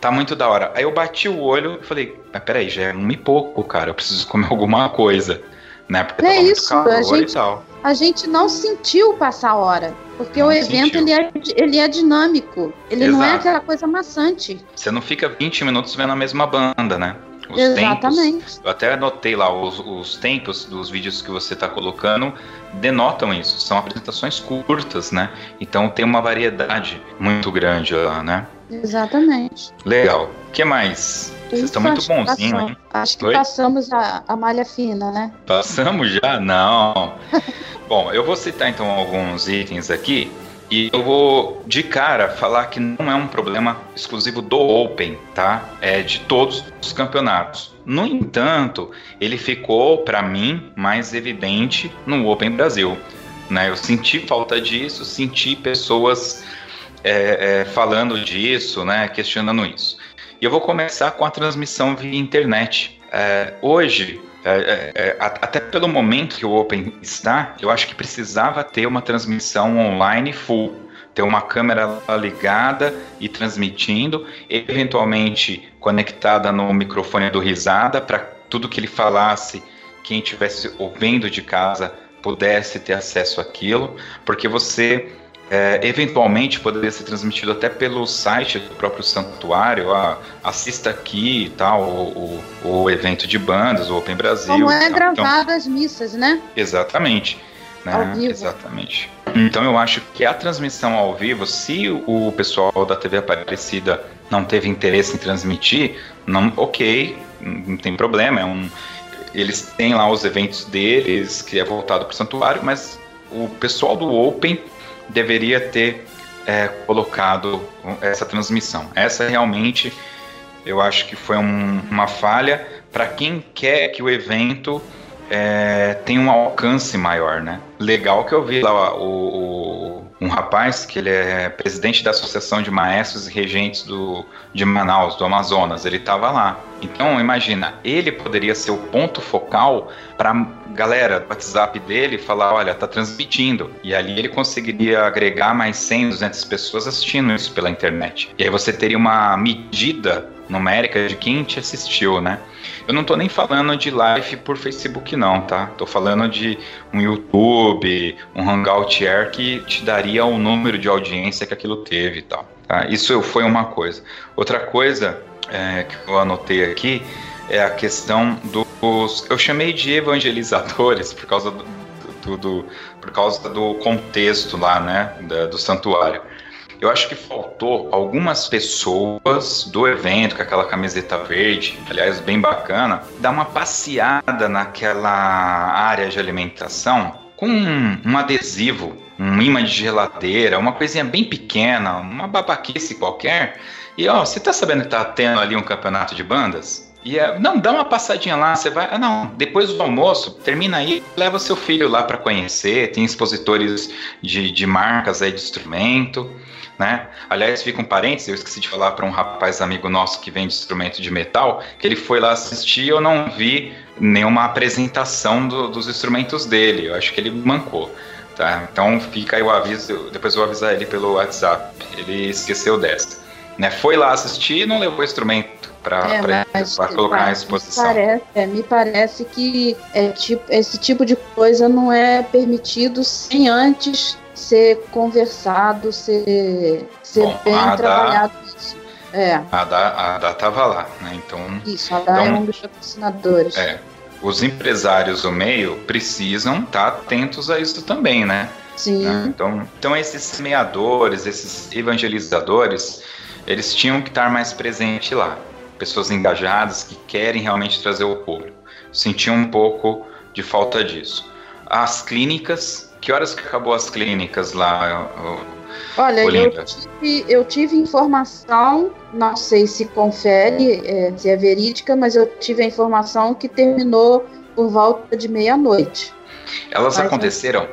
tá muito da hora. Aí eu bati o olho e falei, mas peraí, já é um e pouco, cara, eu preciso comer alguma coisa. Né? Porque é isso, a gente, a gente não sentiu passar a hora. Porque não o evento ele é, ele é dinâmico. Ele Exato. não é aquela coisa maçante. Você não fica 20 minutos vendo a mesma banda, né? Os Exatamente. Tempos, eu até anotei lá, os, os tempos dos vídeos que você está colocando denotam isso. São apresentações curtas, né? Então tem uma variedade muito grande lá, né? Exatamente. Legal. O que mais? Vocês estão muito bonzinhos, hein? Acho que Oi? passamos a, a malha fina, né? Passamos já? Não. Bom, eu vou citar então alguns itens aqui. E eu vou de cara falar que não é um problema exclusivo do Open, tá? É de todos os campeonatos. No entanto, ele ficou para mim mais evidente no Open Brasil. Né? Eu senti falta disso, senti pessoas é, é, falando disso, né? questionando isso. E eu vou começar com a transmissão via internet. É, hoje, é, é, é até pelo momento que o Open está, eu acho que precisava ter uma transmissão online full. Ter uma câmera ligada e transmitindo, eventualmente conectada no microfone do Risada, para tudo que ele falasse, quem estivesse ouvindo de casa pudesse ter acesso àquilo, porque você é, eventualmente poderia ser transmitido até pelo site do próprio santuário. Ah, assista aqui e tal, o, o, o, evento de bandas, o Open Brasil. Como é então, gravado então, as missas, né? Exatamente. Né? Ao vivo. Exatamente. Então eu acho que a transmissão ao vivo, se o pessoal da TV Aparecida não teve interesse em transmitir, não, ok, não tem problema. É um, eles têm lá os eventos deles, que é voltado para o santuário, mas o pessoal do Open deveria ter é, colocado essa transmissão. Essa realmente eu acho que foi um, uma falha para quem quer que o evento é, tenha um alcance maior, né? Legal que eu vi lá o, o, um rapaz que ele é presidente da Associação de Maestros e Regentes do, de Manaus, do Amazonas, ele estava lá. Então, imagina, ele poderia ser o ponto focal para galera do WhatsApp dele falar, olha, tá transmitindo. E ali ele conseguiria agregar mais 100, 200 pessoas assistindo isso pela internet. E aí você teria uma medida numérica de quem te assistiu, né? Eu não tô nem falando de live por Facebook não, tá? Tô falando de um YouTube, um Hangout Air que te daria o número de audiência que aquilo teve e tal. Tá? Isso foi uma coisa. Outra coisa é, que eu anotei aqui é a questão dos. Eu chamei de evangelizadores por causa do, do, do por causa do contexto lá, né, da, do santuário. Eu acho que faltou algumas pessoas do evento com aquela camiseta verde, aliás, bem bacana, dar uma passeada naquela área de alimentação com um, um adesivo, um imã de geladeira, uma coisinha bem pequena, uma babaquice qualquer. E ó, você tá sabendo que tá tendo ali um campeonato de bandas? E é, não, dá uma passadinha lá, você vai. Ah, não, depois do almoço, termina aí, leva seu filho lá para conhecer. Tem expositores de, de marcas aí de instrumento, né? Aliás, fica um parênteses, eu esqueci de falar para um rapaz amigo nosso que vende instrumento de metal, que ele foi lá assistir eu não vi nenhuma apresentação do, dos instrumentos dele. Eu acho que ele mancou. Tá? Então fica aí o aviso, depois eu vou avisar ele pelo WhatsApp. Ele esqueceu dessa. Né? Foi lá assistir e não levou instrumento para é, colocar na exposição. Parece, é, me parece que é, tipo, esse tipo de coisa não é permitido sem antes ser conversado, ser, ser Bom, bem trabalhado. É. A da, a da tava lá, né? Então. Isso, a da é então, é um dos patrocinadores. É. Os empresários do meio precisam estar tá atentos a isso também, né? Sim. Né? Então, então esses semeadores, esses evangelizadores, eles tinham que estar mais presentes lá pessoas engajadas que querem realmente trazer o público. Senti um pouco de falta disso. As clínicas, que horas que acabou as clínicas lá? Olha, eu tive, eu tive, informação, não sei se confere, é, se é verídica, mas eu tive a informação que terminou por volta de meia-noite. Elas mas aconteceram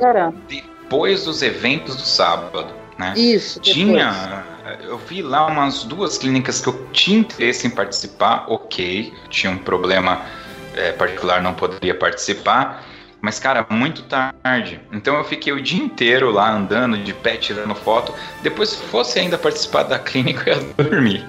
depois dos eventos do sábado, né? Isso. Depois. Tinha eu vi lá umas duas clínicas que eu tinha interesse em participar, ok, tinha um problema é, particular, não poderia participar, mas cara, muito tarde. Então eu fiquei o dia inteiro lá andando de pé, tirando foto. Depois, se fosse ainda participar da clínica, eu ia dormir.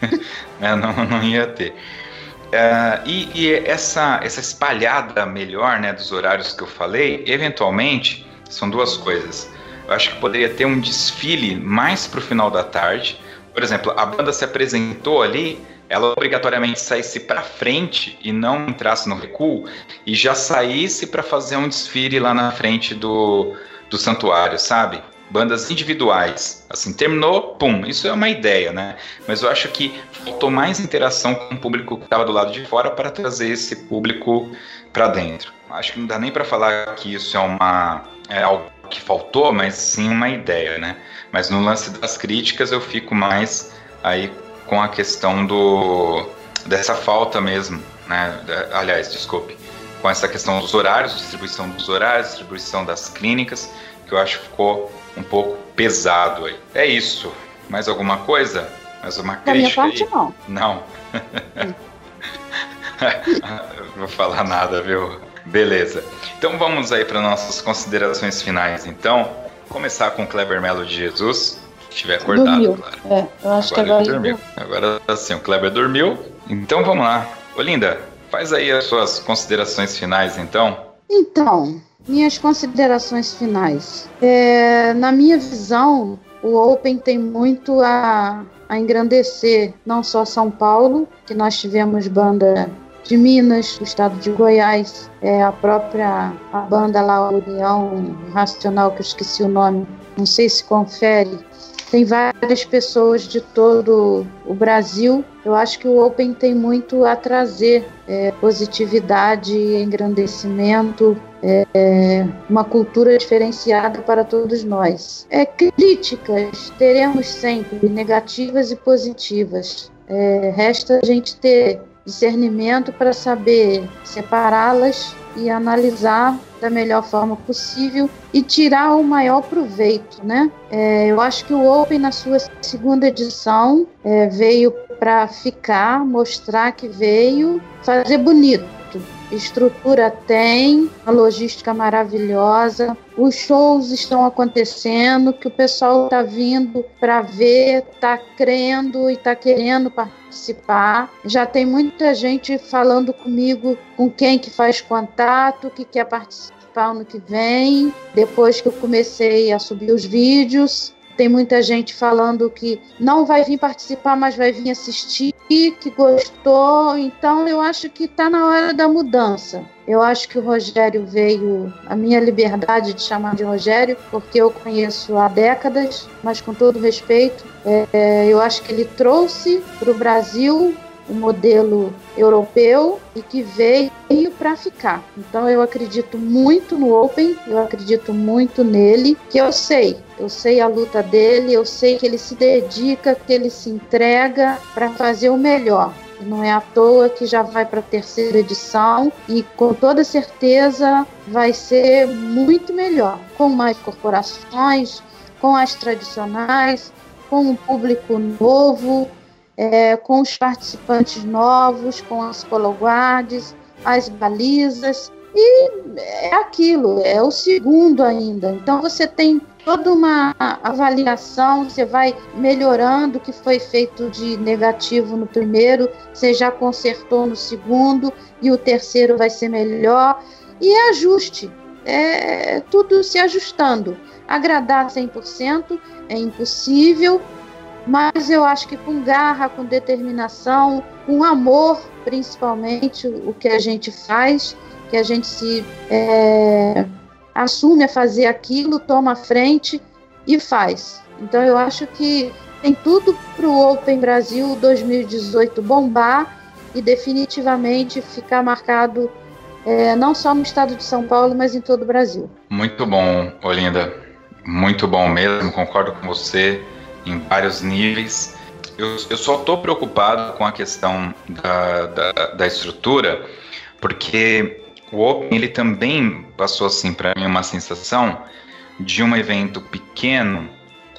é, não, não ia ter. Uh, e, e essa, essa espalhada melhor né, dos horários que eu falei, eventualmente, são duas coisas. Eu acho que poderia ter um desfile mais para o final da tarde. Por exemplo, a banda se apresentou ali, ela obrigatoriamente saísse para frente e não entrasse no recuo e já saísse para fazer um desfile lá na frente do, do santuário, sabe? Bandas individuais. Assim, terminou, pum, isso é uma ideia, né? Mas eu acho que faltou mais interação com o público que estava do lado de fora para trazer esse público para dentro. Acho que não dá nem para falar que isso é uma é algo que faltou, mas sim uma ideia, né? Mas no lance das críticas eu fico mais aí com a questão do dessa falta mesmo, né? Aliás, desculpe, com essa questão dos horários, distribuição dos horários, distribuição das clínicas, que eu acho que ficou um pouco pesado aí. É isso. Mais alguma coisa? Mais uma da crítica? minha parte, aí? não. Não. Vou falar nada, viu? Beleza. Então vamos aí para nossas considerações finais. Então, começar com o Kleber Melo de Jesus, que estiver acordado, Dormiu. claro. É, eu acho Agora que agora ele dormiu. Agora sim, o Kleber dormiu. Então vamos lá. Olinda, faz aí as suas considerações finais, então. Então, minhas considerações finais. É, na minha visão, o Open tem muito a, a engrandecer não só São Paulo, que nós tivemos banda de Minas, do estado de Goiás, é, a própria a banda lá, a União Racional, que eu esqueci o nome, não sei se confere, tem várias pessoas de todo o Brasil. Eu acho que o Open tem muito a trazer é, positividade, engrandecimento, é, uma cultura diferenciada para todos nós. É, críticas teremos sempre, negativas e positivas. É, resta a gente ter discernimento para saber separá-las e analisar da melhor forma possível e tirar o maior proveito, né? É, eu acho que o Open na sua segunda edição é, veio para ficar, mostrar que veio, fazer bonito. Estrutura tem, a logística maravilhosa, os shows estão acontecendo, que o pessoal está vindo para ver, está crendo e está querendo participar. Já tem muita gente falando comigo com quem que faz contato, que quer participar ano que vem. Depois que eu comecei a subir os vídeos, tem muita gente falando que não vai vir participar, mas vai vir assistir, que gostou. Então eu acho que está na hora da mudança. Eu acho que o Rogério veio, a minha liberdade de chamar de Rogério, porque eu conheço há décadas, mas com todo respeito, é, eu acho que ele trouxe para o Brasil o modelo europeu e que veio para ficar. Então eu acredito muito no Open, eu acredito muito nele, que eu sei, eu sei a luta dele, eu sei que ele se dedica, que ele se entrega para fazer o melhor. Não é à toa que já vai para a terceira edição e com toda certeza vai ser muito melhor, com mais corporações, com as tradicionais, com um público novo, é, com os participantes novos, com as cologuardes, as balizas, e é aquilo, é o segundo ainda. Então você tem toda uma avaliação, você vai melhorando o que foi feito de negativo no primeiro, você já consertou no segundo, e o terceiro vai ser melhor, e é ajuste, é tudo se ajustando. Agradar 100% é impossível, mas eu acho que com garra, com determinação, com amor, principalmente, o que a gente faz, que a gente se é, assume a fazer aquilo, toma a frente e faz. Então eu acho que tem tudo para o Open Brasil 2018 bombar e definitivamente ficar marcado é, não só no estado de São Paulo, mas em todo o Brasil. Muito bom, Olinda. Muito bom mesmo, concordo com você em vários níveis. Eu, eu só estou preocupado com a questão da, da, da, estrutura, porque o Open ele também passou assim para mim uma sensação de um evento pequeno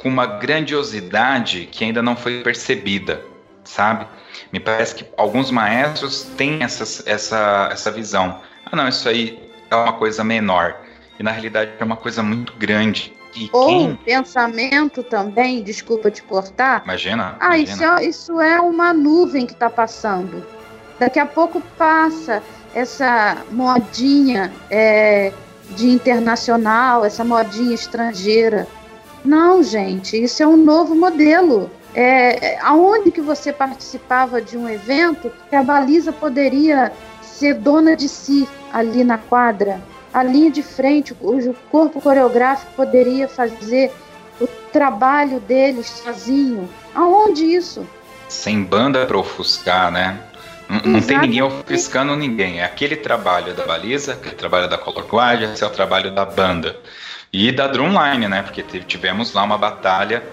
com uma grandiosidade que ainda não foi percebida, sabe? Me parece que alguns maestros têm essa, essa, essa visão. Ah, não, isso aí é uma coisa menor. E na realidade é uma coisa muito grande. E Ou quem... pensamento também, desculpa te cortar. Imagina. Ah, imagina. Isso, é, isso é uma nuvem que está passando. Daqui a pouco passa essa modinha é, de internacional, essa modinha estrangeira. Não, gente, isso é um novo modelo. É, aonde que você participava de um evento que a baliza poderia ser dona de si ali na quadra? A linha de frente, o corpo coreográfico poderia fazer o trabalho deles sozinho. Aonde isso? Sem banda para ofuscar, né? Não, não tem ninguém ofuscando ninguém. É aquele trabalho da baliza, aquele trabalho da color guard, esse é o trabalho da banda. E da Drumline, né? Porque tivemos lá uma batalha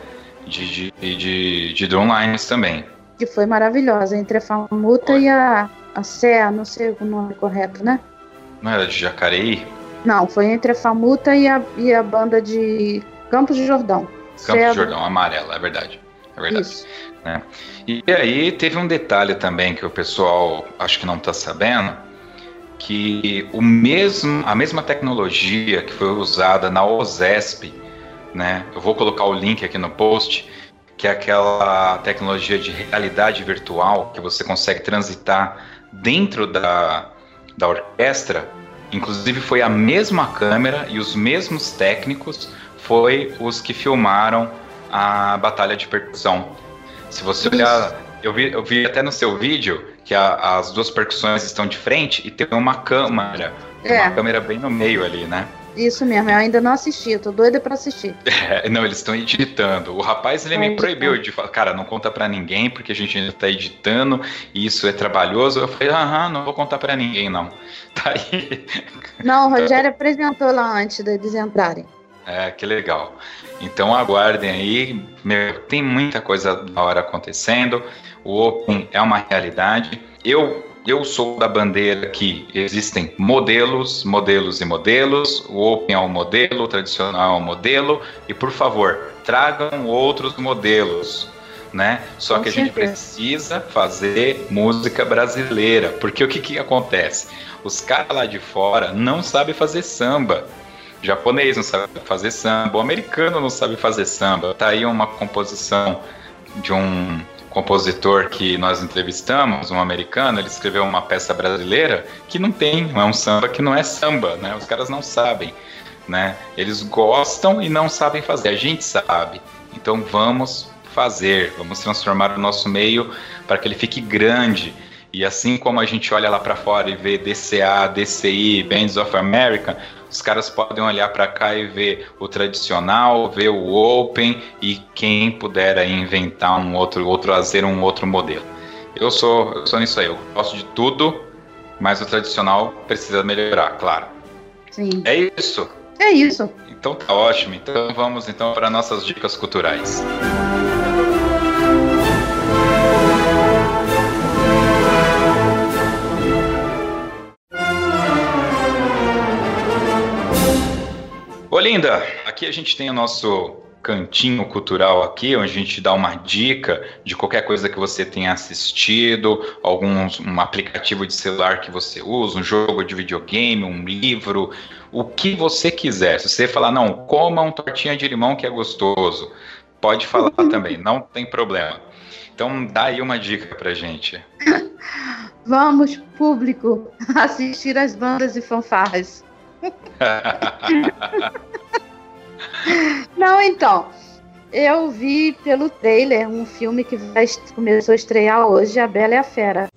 de, de, de, de Drumlines também. Que foi maravilhosa, entre a Famuta e a, a não sei o nome correto, né? Não era de Jacareí? Não, foi entre a Famuta e a, e a banda de Campos de Jordão. Campos de Jordão, amarela, é verdade. É verdade. Isso. Né? E aí teve um detalhe também que o pessoal acho que não está sabendo, que o mesmo, a mesma tecnologia que foi usada na OSESP, né? Eu vou colocar o link aqui no post, que é aquela tecnologia de realidade virtual que você consegue transitar dentro da, da orquestra. Inclusive foi a mesma câmera e os mesmos técnicos foi os que filmaram a batalha de percussão. Se você olhar, eu vi, eu vi até no seu vídeo que a, as duas percussões estão de frente e tem uma câmera, é. uma câmera bem no meio ali, né? Isso mesmo, eu ainda não assisti, eu tô doida pra assistir. É, não, eles estão editando. O rapaz, ele me editando. proibiu de falar, cara, não conta pra ninguém, porque a gente ainda tá editando, e isso é trabalhoso. Eu falei, aham, não vou contar pra ninguém, não. Tá aí. Não, o Rogério apresentou lá antes deles entrarem. É, que legal. Então aguardem aí, meu, tem muita coisa da hora acontecendo. O Open é uma realidade. Eu eu sou da bandeira que existem modelos, modelos e modelos. O Open é um modelo, o tradicional é um modelo. E por favor, tragam outros modelos. Né? Só Com que a gente precisa fazer música brasileira. Porque o que, que acontece? Os caras lá de fora não sabem fazer samba japonês não sabe fazer samba, o americano não sabe fazer samba. Tá aí uma composição de um compositor que nós entrevistamos, um americano, ele escreveu uma peça brasileira que não tem, é um samba que não é samba, né? Os caras não sabem, né? Eles gostam e não sabem fazer, a gente sabe. Então vamos fazer, vamos transformar o nosso meio para que ele fique grande. E assim como a gente olha lá para fora e vê DCA, DCI, Bands of America, os caras podem olhar para cá e ver o tradicional, ver o open e quem puder aí inventar um outro, ou trazer um outro modelo. Eu sou, eu sou nisso aí, eu gosto de tudo, mas o tradicional precisa melhorar, claro. Sim. É isso. É isso. Então tá ótimo. Então vamos então para nossas dicas culturais. Olinda, aqui a gente tem o nosso cantinho cultural aqui, onde a gente dá uma dica de qualquer coisa que você tenha assistido, algum um aplicativo de celular que você usa, um jogo de videogame, um livro, o que você quiser. Se você falar, não, coma um tortinha de limão que é gostoso, pode falar também, não tem problema. Então dá aí uma dica pra gente. Vamos, público, assistir as bandas e fanfarras. Não, então. Eu vi pelo trailer um filme que vai, começou a estrear hoje, A Bela e a Fera.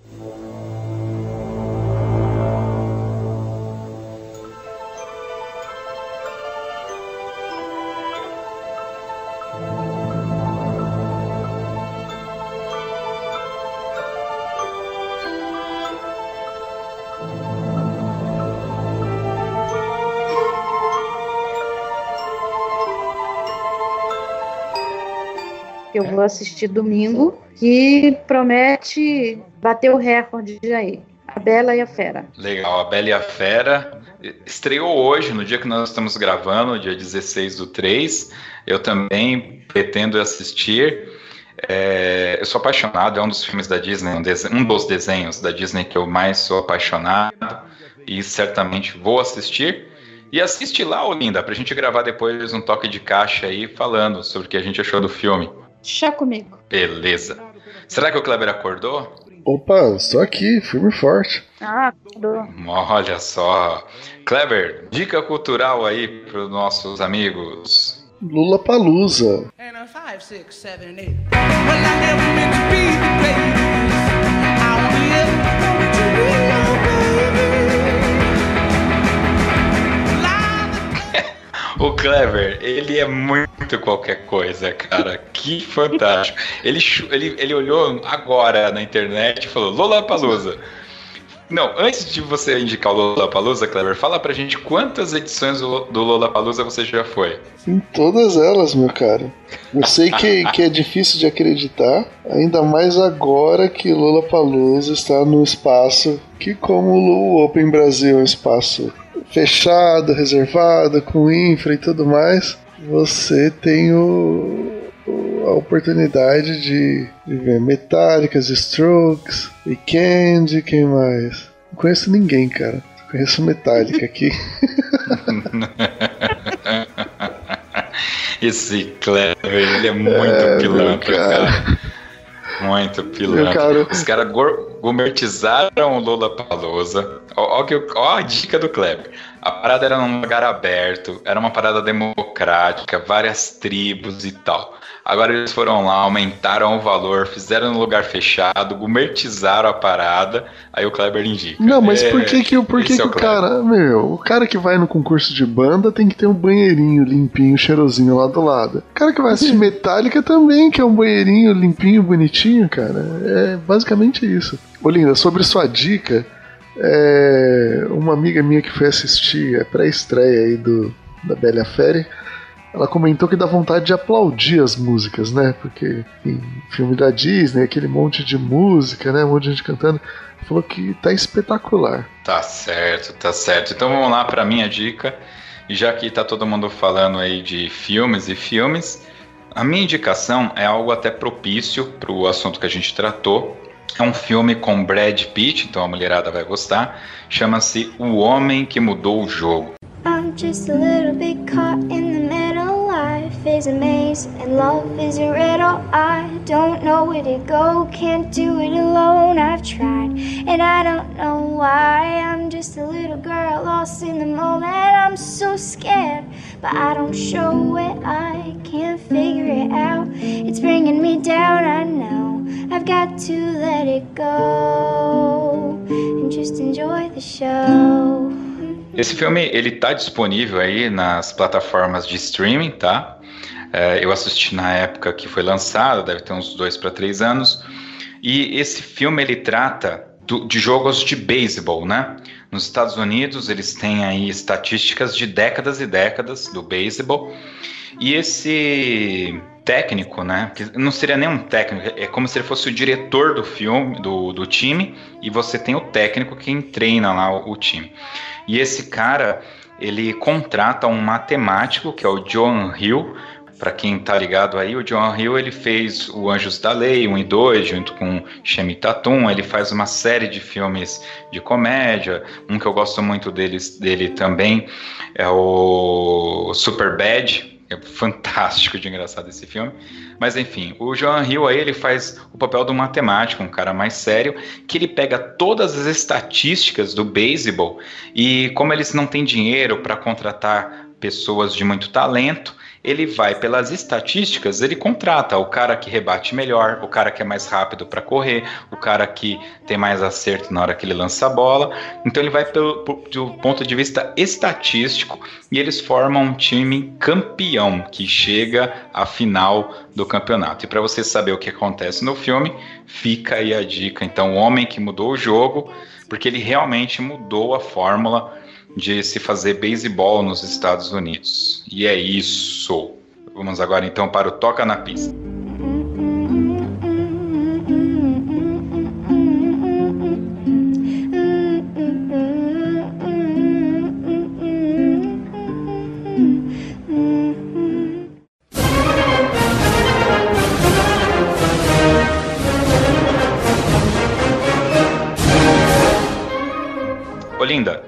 Assistir domingo, que promete bater o recorde aí. A Bela e a Fera. Legal, a Bela e a Fera estreou hoje, no dia que nós estamos gravando, dia 16 do 3. Eu também pretendo assistir. É, eu sou apaixonado, é um dos filmes da Disney, um, um, dos desenhos da Disney que eu mais sou apaixonado e certamente vou assistir. E assiste lá, Olinda, pra gente gravar depois um toque de caixa aí falando sobre o que a gente achou do filme. Chá comigo. Beleza. Será que o Kleber acordou? Opa, estou aqui, firme e forte. Ah, acordou. Olha só. Kleber, dica cultural aí para os nossos amigos. Lula Palusa. O Clever, ele é muito qualquer coisa, cara. Que fantástico. Ele, ele, ele olhou agora na internet e falou: Lola Palusa. Não, antes de você indicar o Lollapalooza, Clever, fala pra gente quantas edições do Lollapalooza você já foi. Em todas elas, meu cara. Eu sei que, que é difícil de acreditar, ainda mais agora que Lollapalooza está no espaço que, como o Open Brasil é um espaço fechado, reservado, com infra e tudo mais, você tem o, a oportunidade de, de ver Metallicas, Strokes, Weekend, quem mais? Não conheço ninguém, cara. Conheço Metallica aqui. Esse Clever, ele é muito é, pilantra, cara. cara. Muito pilantra. Cara... Os caras gourmetizaram o Lula Palusa. Olha a dica do Kleber. A parada era num lugar aberto, era uma parada democrática, várias tribos e tal. Agora eles foram lá, aumentaram o valor, fizeram no lugar fechado, gumertizaram a parada, aí o Kleber indica. Não, mas é, por que que, por que, que é o, cara, meu, o cara que vai no concurso de banda tem que ter um banheirinho limpinho, cheirosinho lá do lado. O cara que vai assistir Metallica também quer um banheirinho limpinho, bonitinho, cara. É basicamente isso. Olinda, sobre sua dica, é, uma amiga minha que foi assistir a pré-estreia aí do, da Bela Fera ela comentou que dá vontade de aplaudir as músicas, né? Porque em filme da Disney, aquele monte de música, né? Um monte de gente cantando. Falou que tá espetacular. Tá certo, tá certo. Então vamos lá para minha dica. Já que tá todo mundo falando aí de filmes e filmes, a minha indicação é algo até propício para o assunto que a gente tratou. É um filme com Brad Pitt, então a mulherada vai gostar. Chama-se O Homem que Mudou o Jogo. I'm just a little bit caught in the middle. Life is a maze and love is a riddle. I don't know where to go, can't do it alone. I've tried and I don't know why. I'm just a little girl lost in the moment. I'm so scared, but I don't show it. I can't figure it out. It's bringing me down, I know. I've got to let it go and just enjoy the show. Esse filme ele tá disponível aí nas plataformas de streaming, tá? É, eu assisti na época que foi lançado, deve ter uns dois para três anos. E esse filme ele trata do, de jogos de beisebol, né? Nos Estados Unidos eles têm aí estatísticas de décadas e décadas do beisebol. E esse técnico, né? Que não seria nem um técnico, é como se ele fosse o diretor do filme, do, do time, e você tem o técnico quem treina lá o, o time. E esse cara, ele contrata um matemático, que é o John Hill, para quem tá ligado aí, o John Hill ele fez o Anjos da Lei 1 e 2, junto com Shemi Tatum, ele faz uma série de filmes de comédia, um que eu gosto muito deles, dele também é o Super Bad, é fantástico de engraçado esse filme. Mas enfim, o Joan Hill aí ele faz o papel do matemático, um cara mais sério, que ele pega todas as estatísticas do beisebol e como eles não têm dinheiro para contratar pessoas de muito talento, ele vai pelas estatísticas, ele contrata o cara que rebate melhor, o cara que é mais rápido para correr, o cara que tem mais acerto na hora que ele lança a bola. Então ele vai pelo, do ponto de vista estatístico e eles formam um time campeão que chega à final do campeonato. E para você saber o que acontece no filme, fica aí a dica. Então, o homem que mudou o jogo, porque ele realmente mudou a fórmula de se fazer beisebol nos Estados Unidos. E é isso. Vamos agora então para o Toca na Pista. Olinda.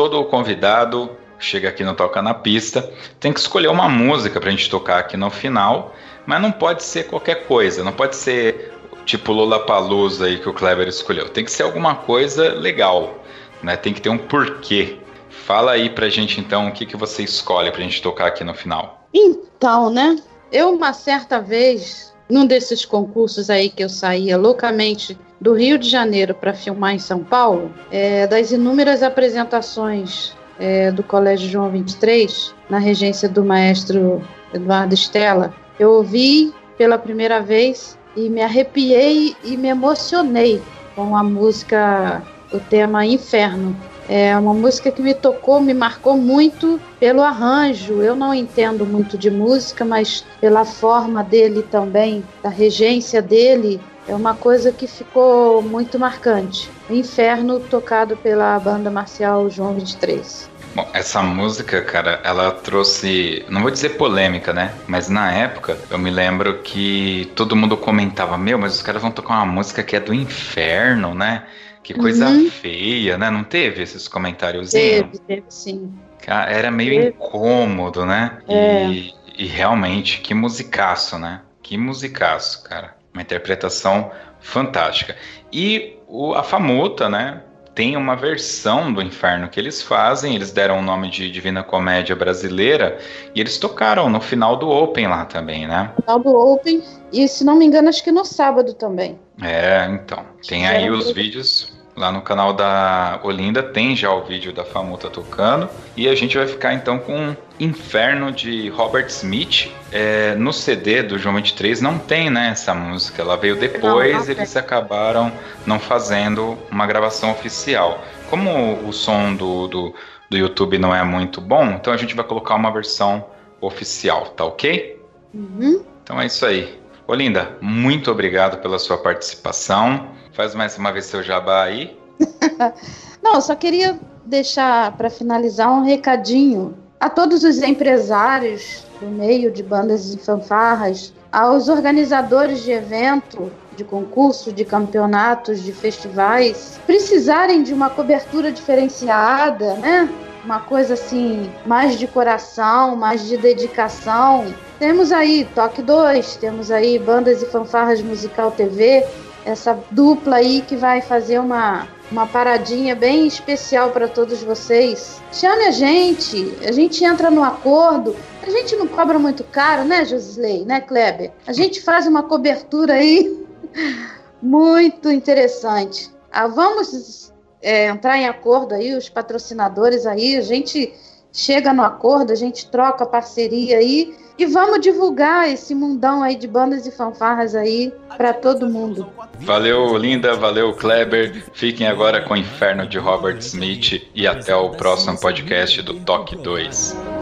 Todo convidado chega aqui no Toca na Pista, tem que escolher uma música pra gente tocar aqui no final, mas não pode ser qualquer coisa, não pode ser tipo Lollapalooza aí que o Kleber escolheu. Tem que ser alguma coisa legal, né? Tem que ter um porquê. Fala aí pra gente então o que, que você escolhe pra gente tocar aqui no final. Então, né? Eu uma certa vez, num desses concursos aí que eu saía loucamente do Rio de Janeiro para filmar em São Paulo, é, das inúmeras apresentações é, do Colégio João 23, na regência do maestro Eduardo Stella, eu ouvi pela primeira vez e me arrepiei e me emocionei com a música o tema Inferno. É uma música que me tocou, me marcou muito pelo arranjo. Eu não entendo muito de música, mas pela forma dele também, da regência dele, é uma coisa que ficou muito marcante. Inferno tocado pela banda marcial João 23. Bom, essa música, cara, ela trouxe, não vou dizer polêmica, né? Mas na época eu me lembro que todo mundo comentava: Meu, mas os caras vão tocar uma música que é do inferno, né? Que coisa uhum. feia, né? Não teve esses comentários? Teve, teve sim. Era meio teve. incômodo, né? É. E, e realmente, que musicaço, né? Que musicaço, cara. Uma interpretação fantástica. E o, a Famuta, né? Tem uma versão do Inferno que eles fazem, eles deram o nome de Divina Comédia Brasileira e eles tocaram no final do Open lá também, né? No final do Open e, se não me engano, acho que no sábado também. É, então. Tem aí os vídeos lá no canal da Olinda, tem já o vídeo da Famuta tocando. E a gente vai ficar então com Inferno de Robert Smith. É, no CD do João 23 não tem né, essa música, ela veio depois, não, não eles acabaram não fazendo uma gravação oficial. Como o som do, do, do YouTube não é muito bom, então a gente vai colocar uma versão oficial, tá ok? Uhum. Então é isso aí. Olinda, muito obrigado pela sua participação. Faz mais uma vez seu jabá aí. Não, só queria deixar para finalizar um recadinho a todos os empresários do meio de bandas e fanfarras, aos organizadores de evento, de concurso, de campeonatos, de festivais, precisarem de uma cobertura diferenciada, né? Uma coisa assim, mais de coração, mais de dedicação, temos aí Toque 2, temos aí Bandas e Fanfarras Musical TV, essa dupla aí que vai fazer uma, uma paradinha bem especial para todos vocês. Chame a gente, a gente entra no acordo. A gente não cobra muito caro, né, Josisley, né, Kleber? A gente faz uma cobertura aí muito interessante. Ah, vamos é, entrar em acordo aí, os patrocinadores aí, a gente chega no acordo, a gente troca parceria aí e vamos divulgar esse mundão aí de bandas e fanfarras aí para todo mundo. Valeu, Linda, valeu, Kleber. Fiquem agora com o Inferno de Robert Smith e até o próximo podcast do Toque 2.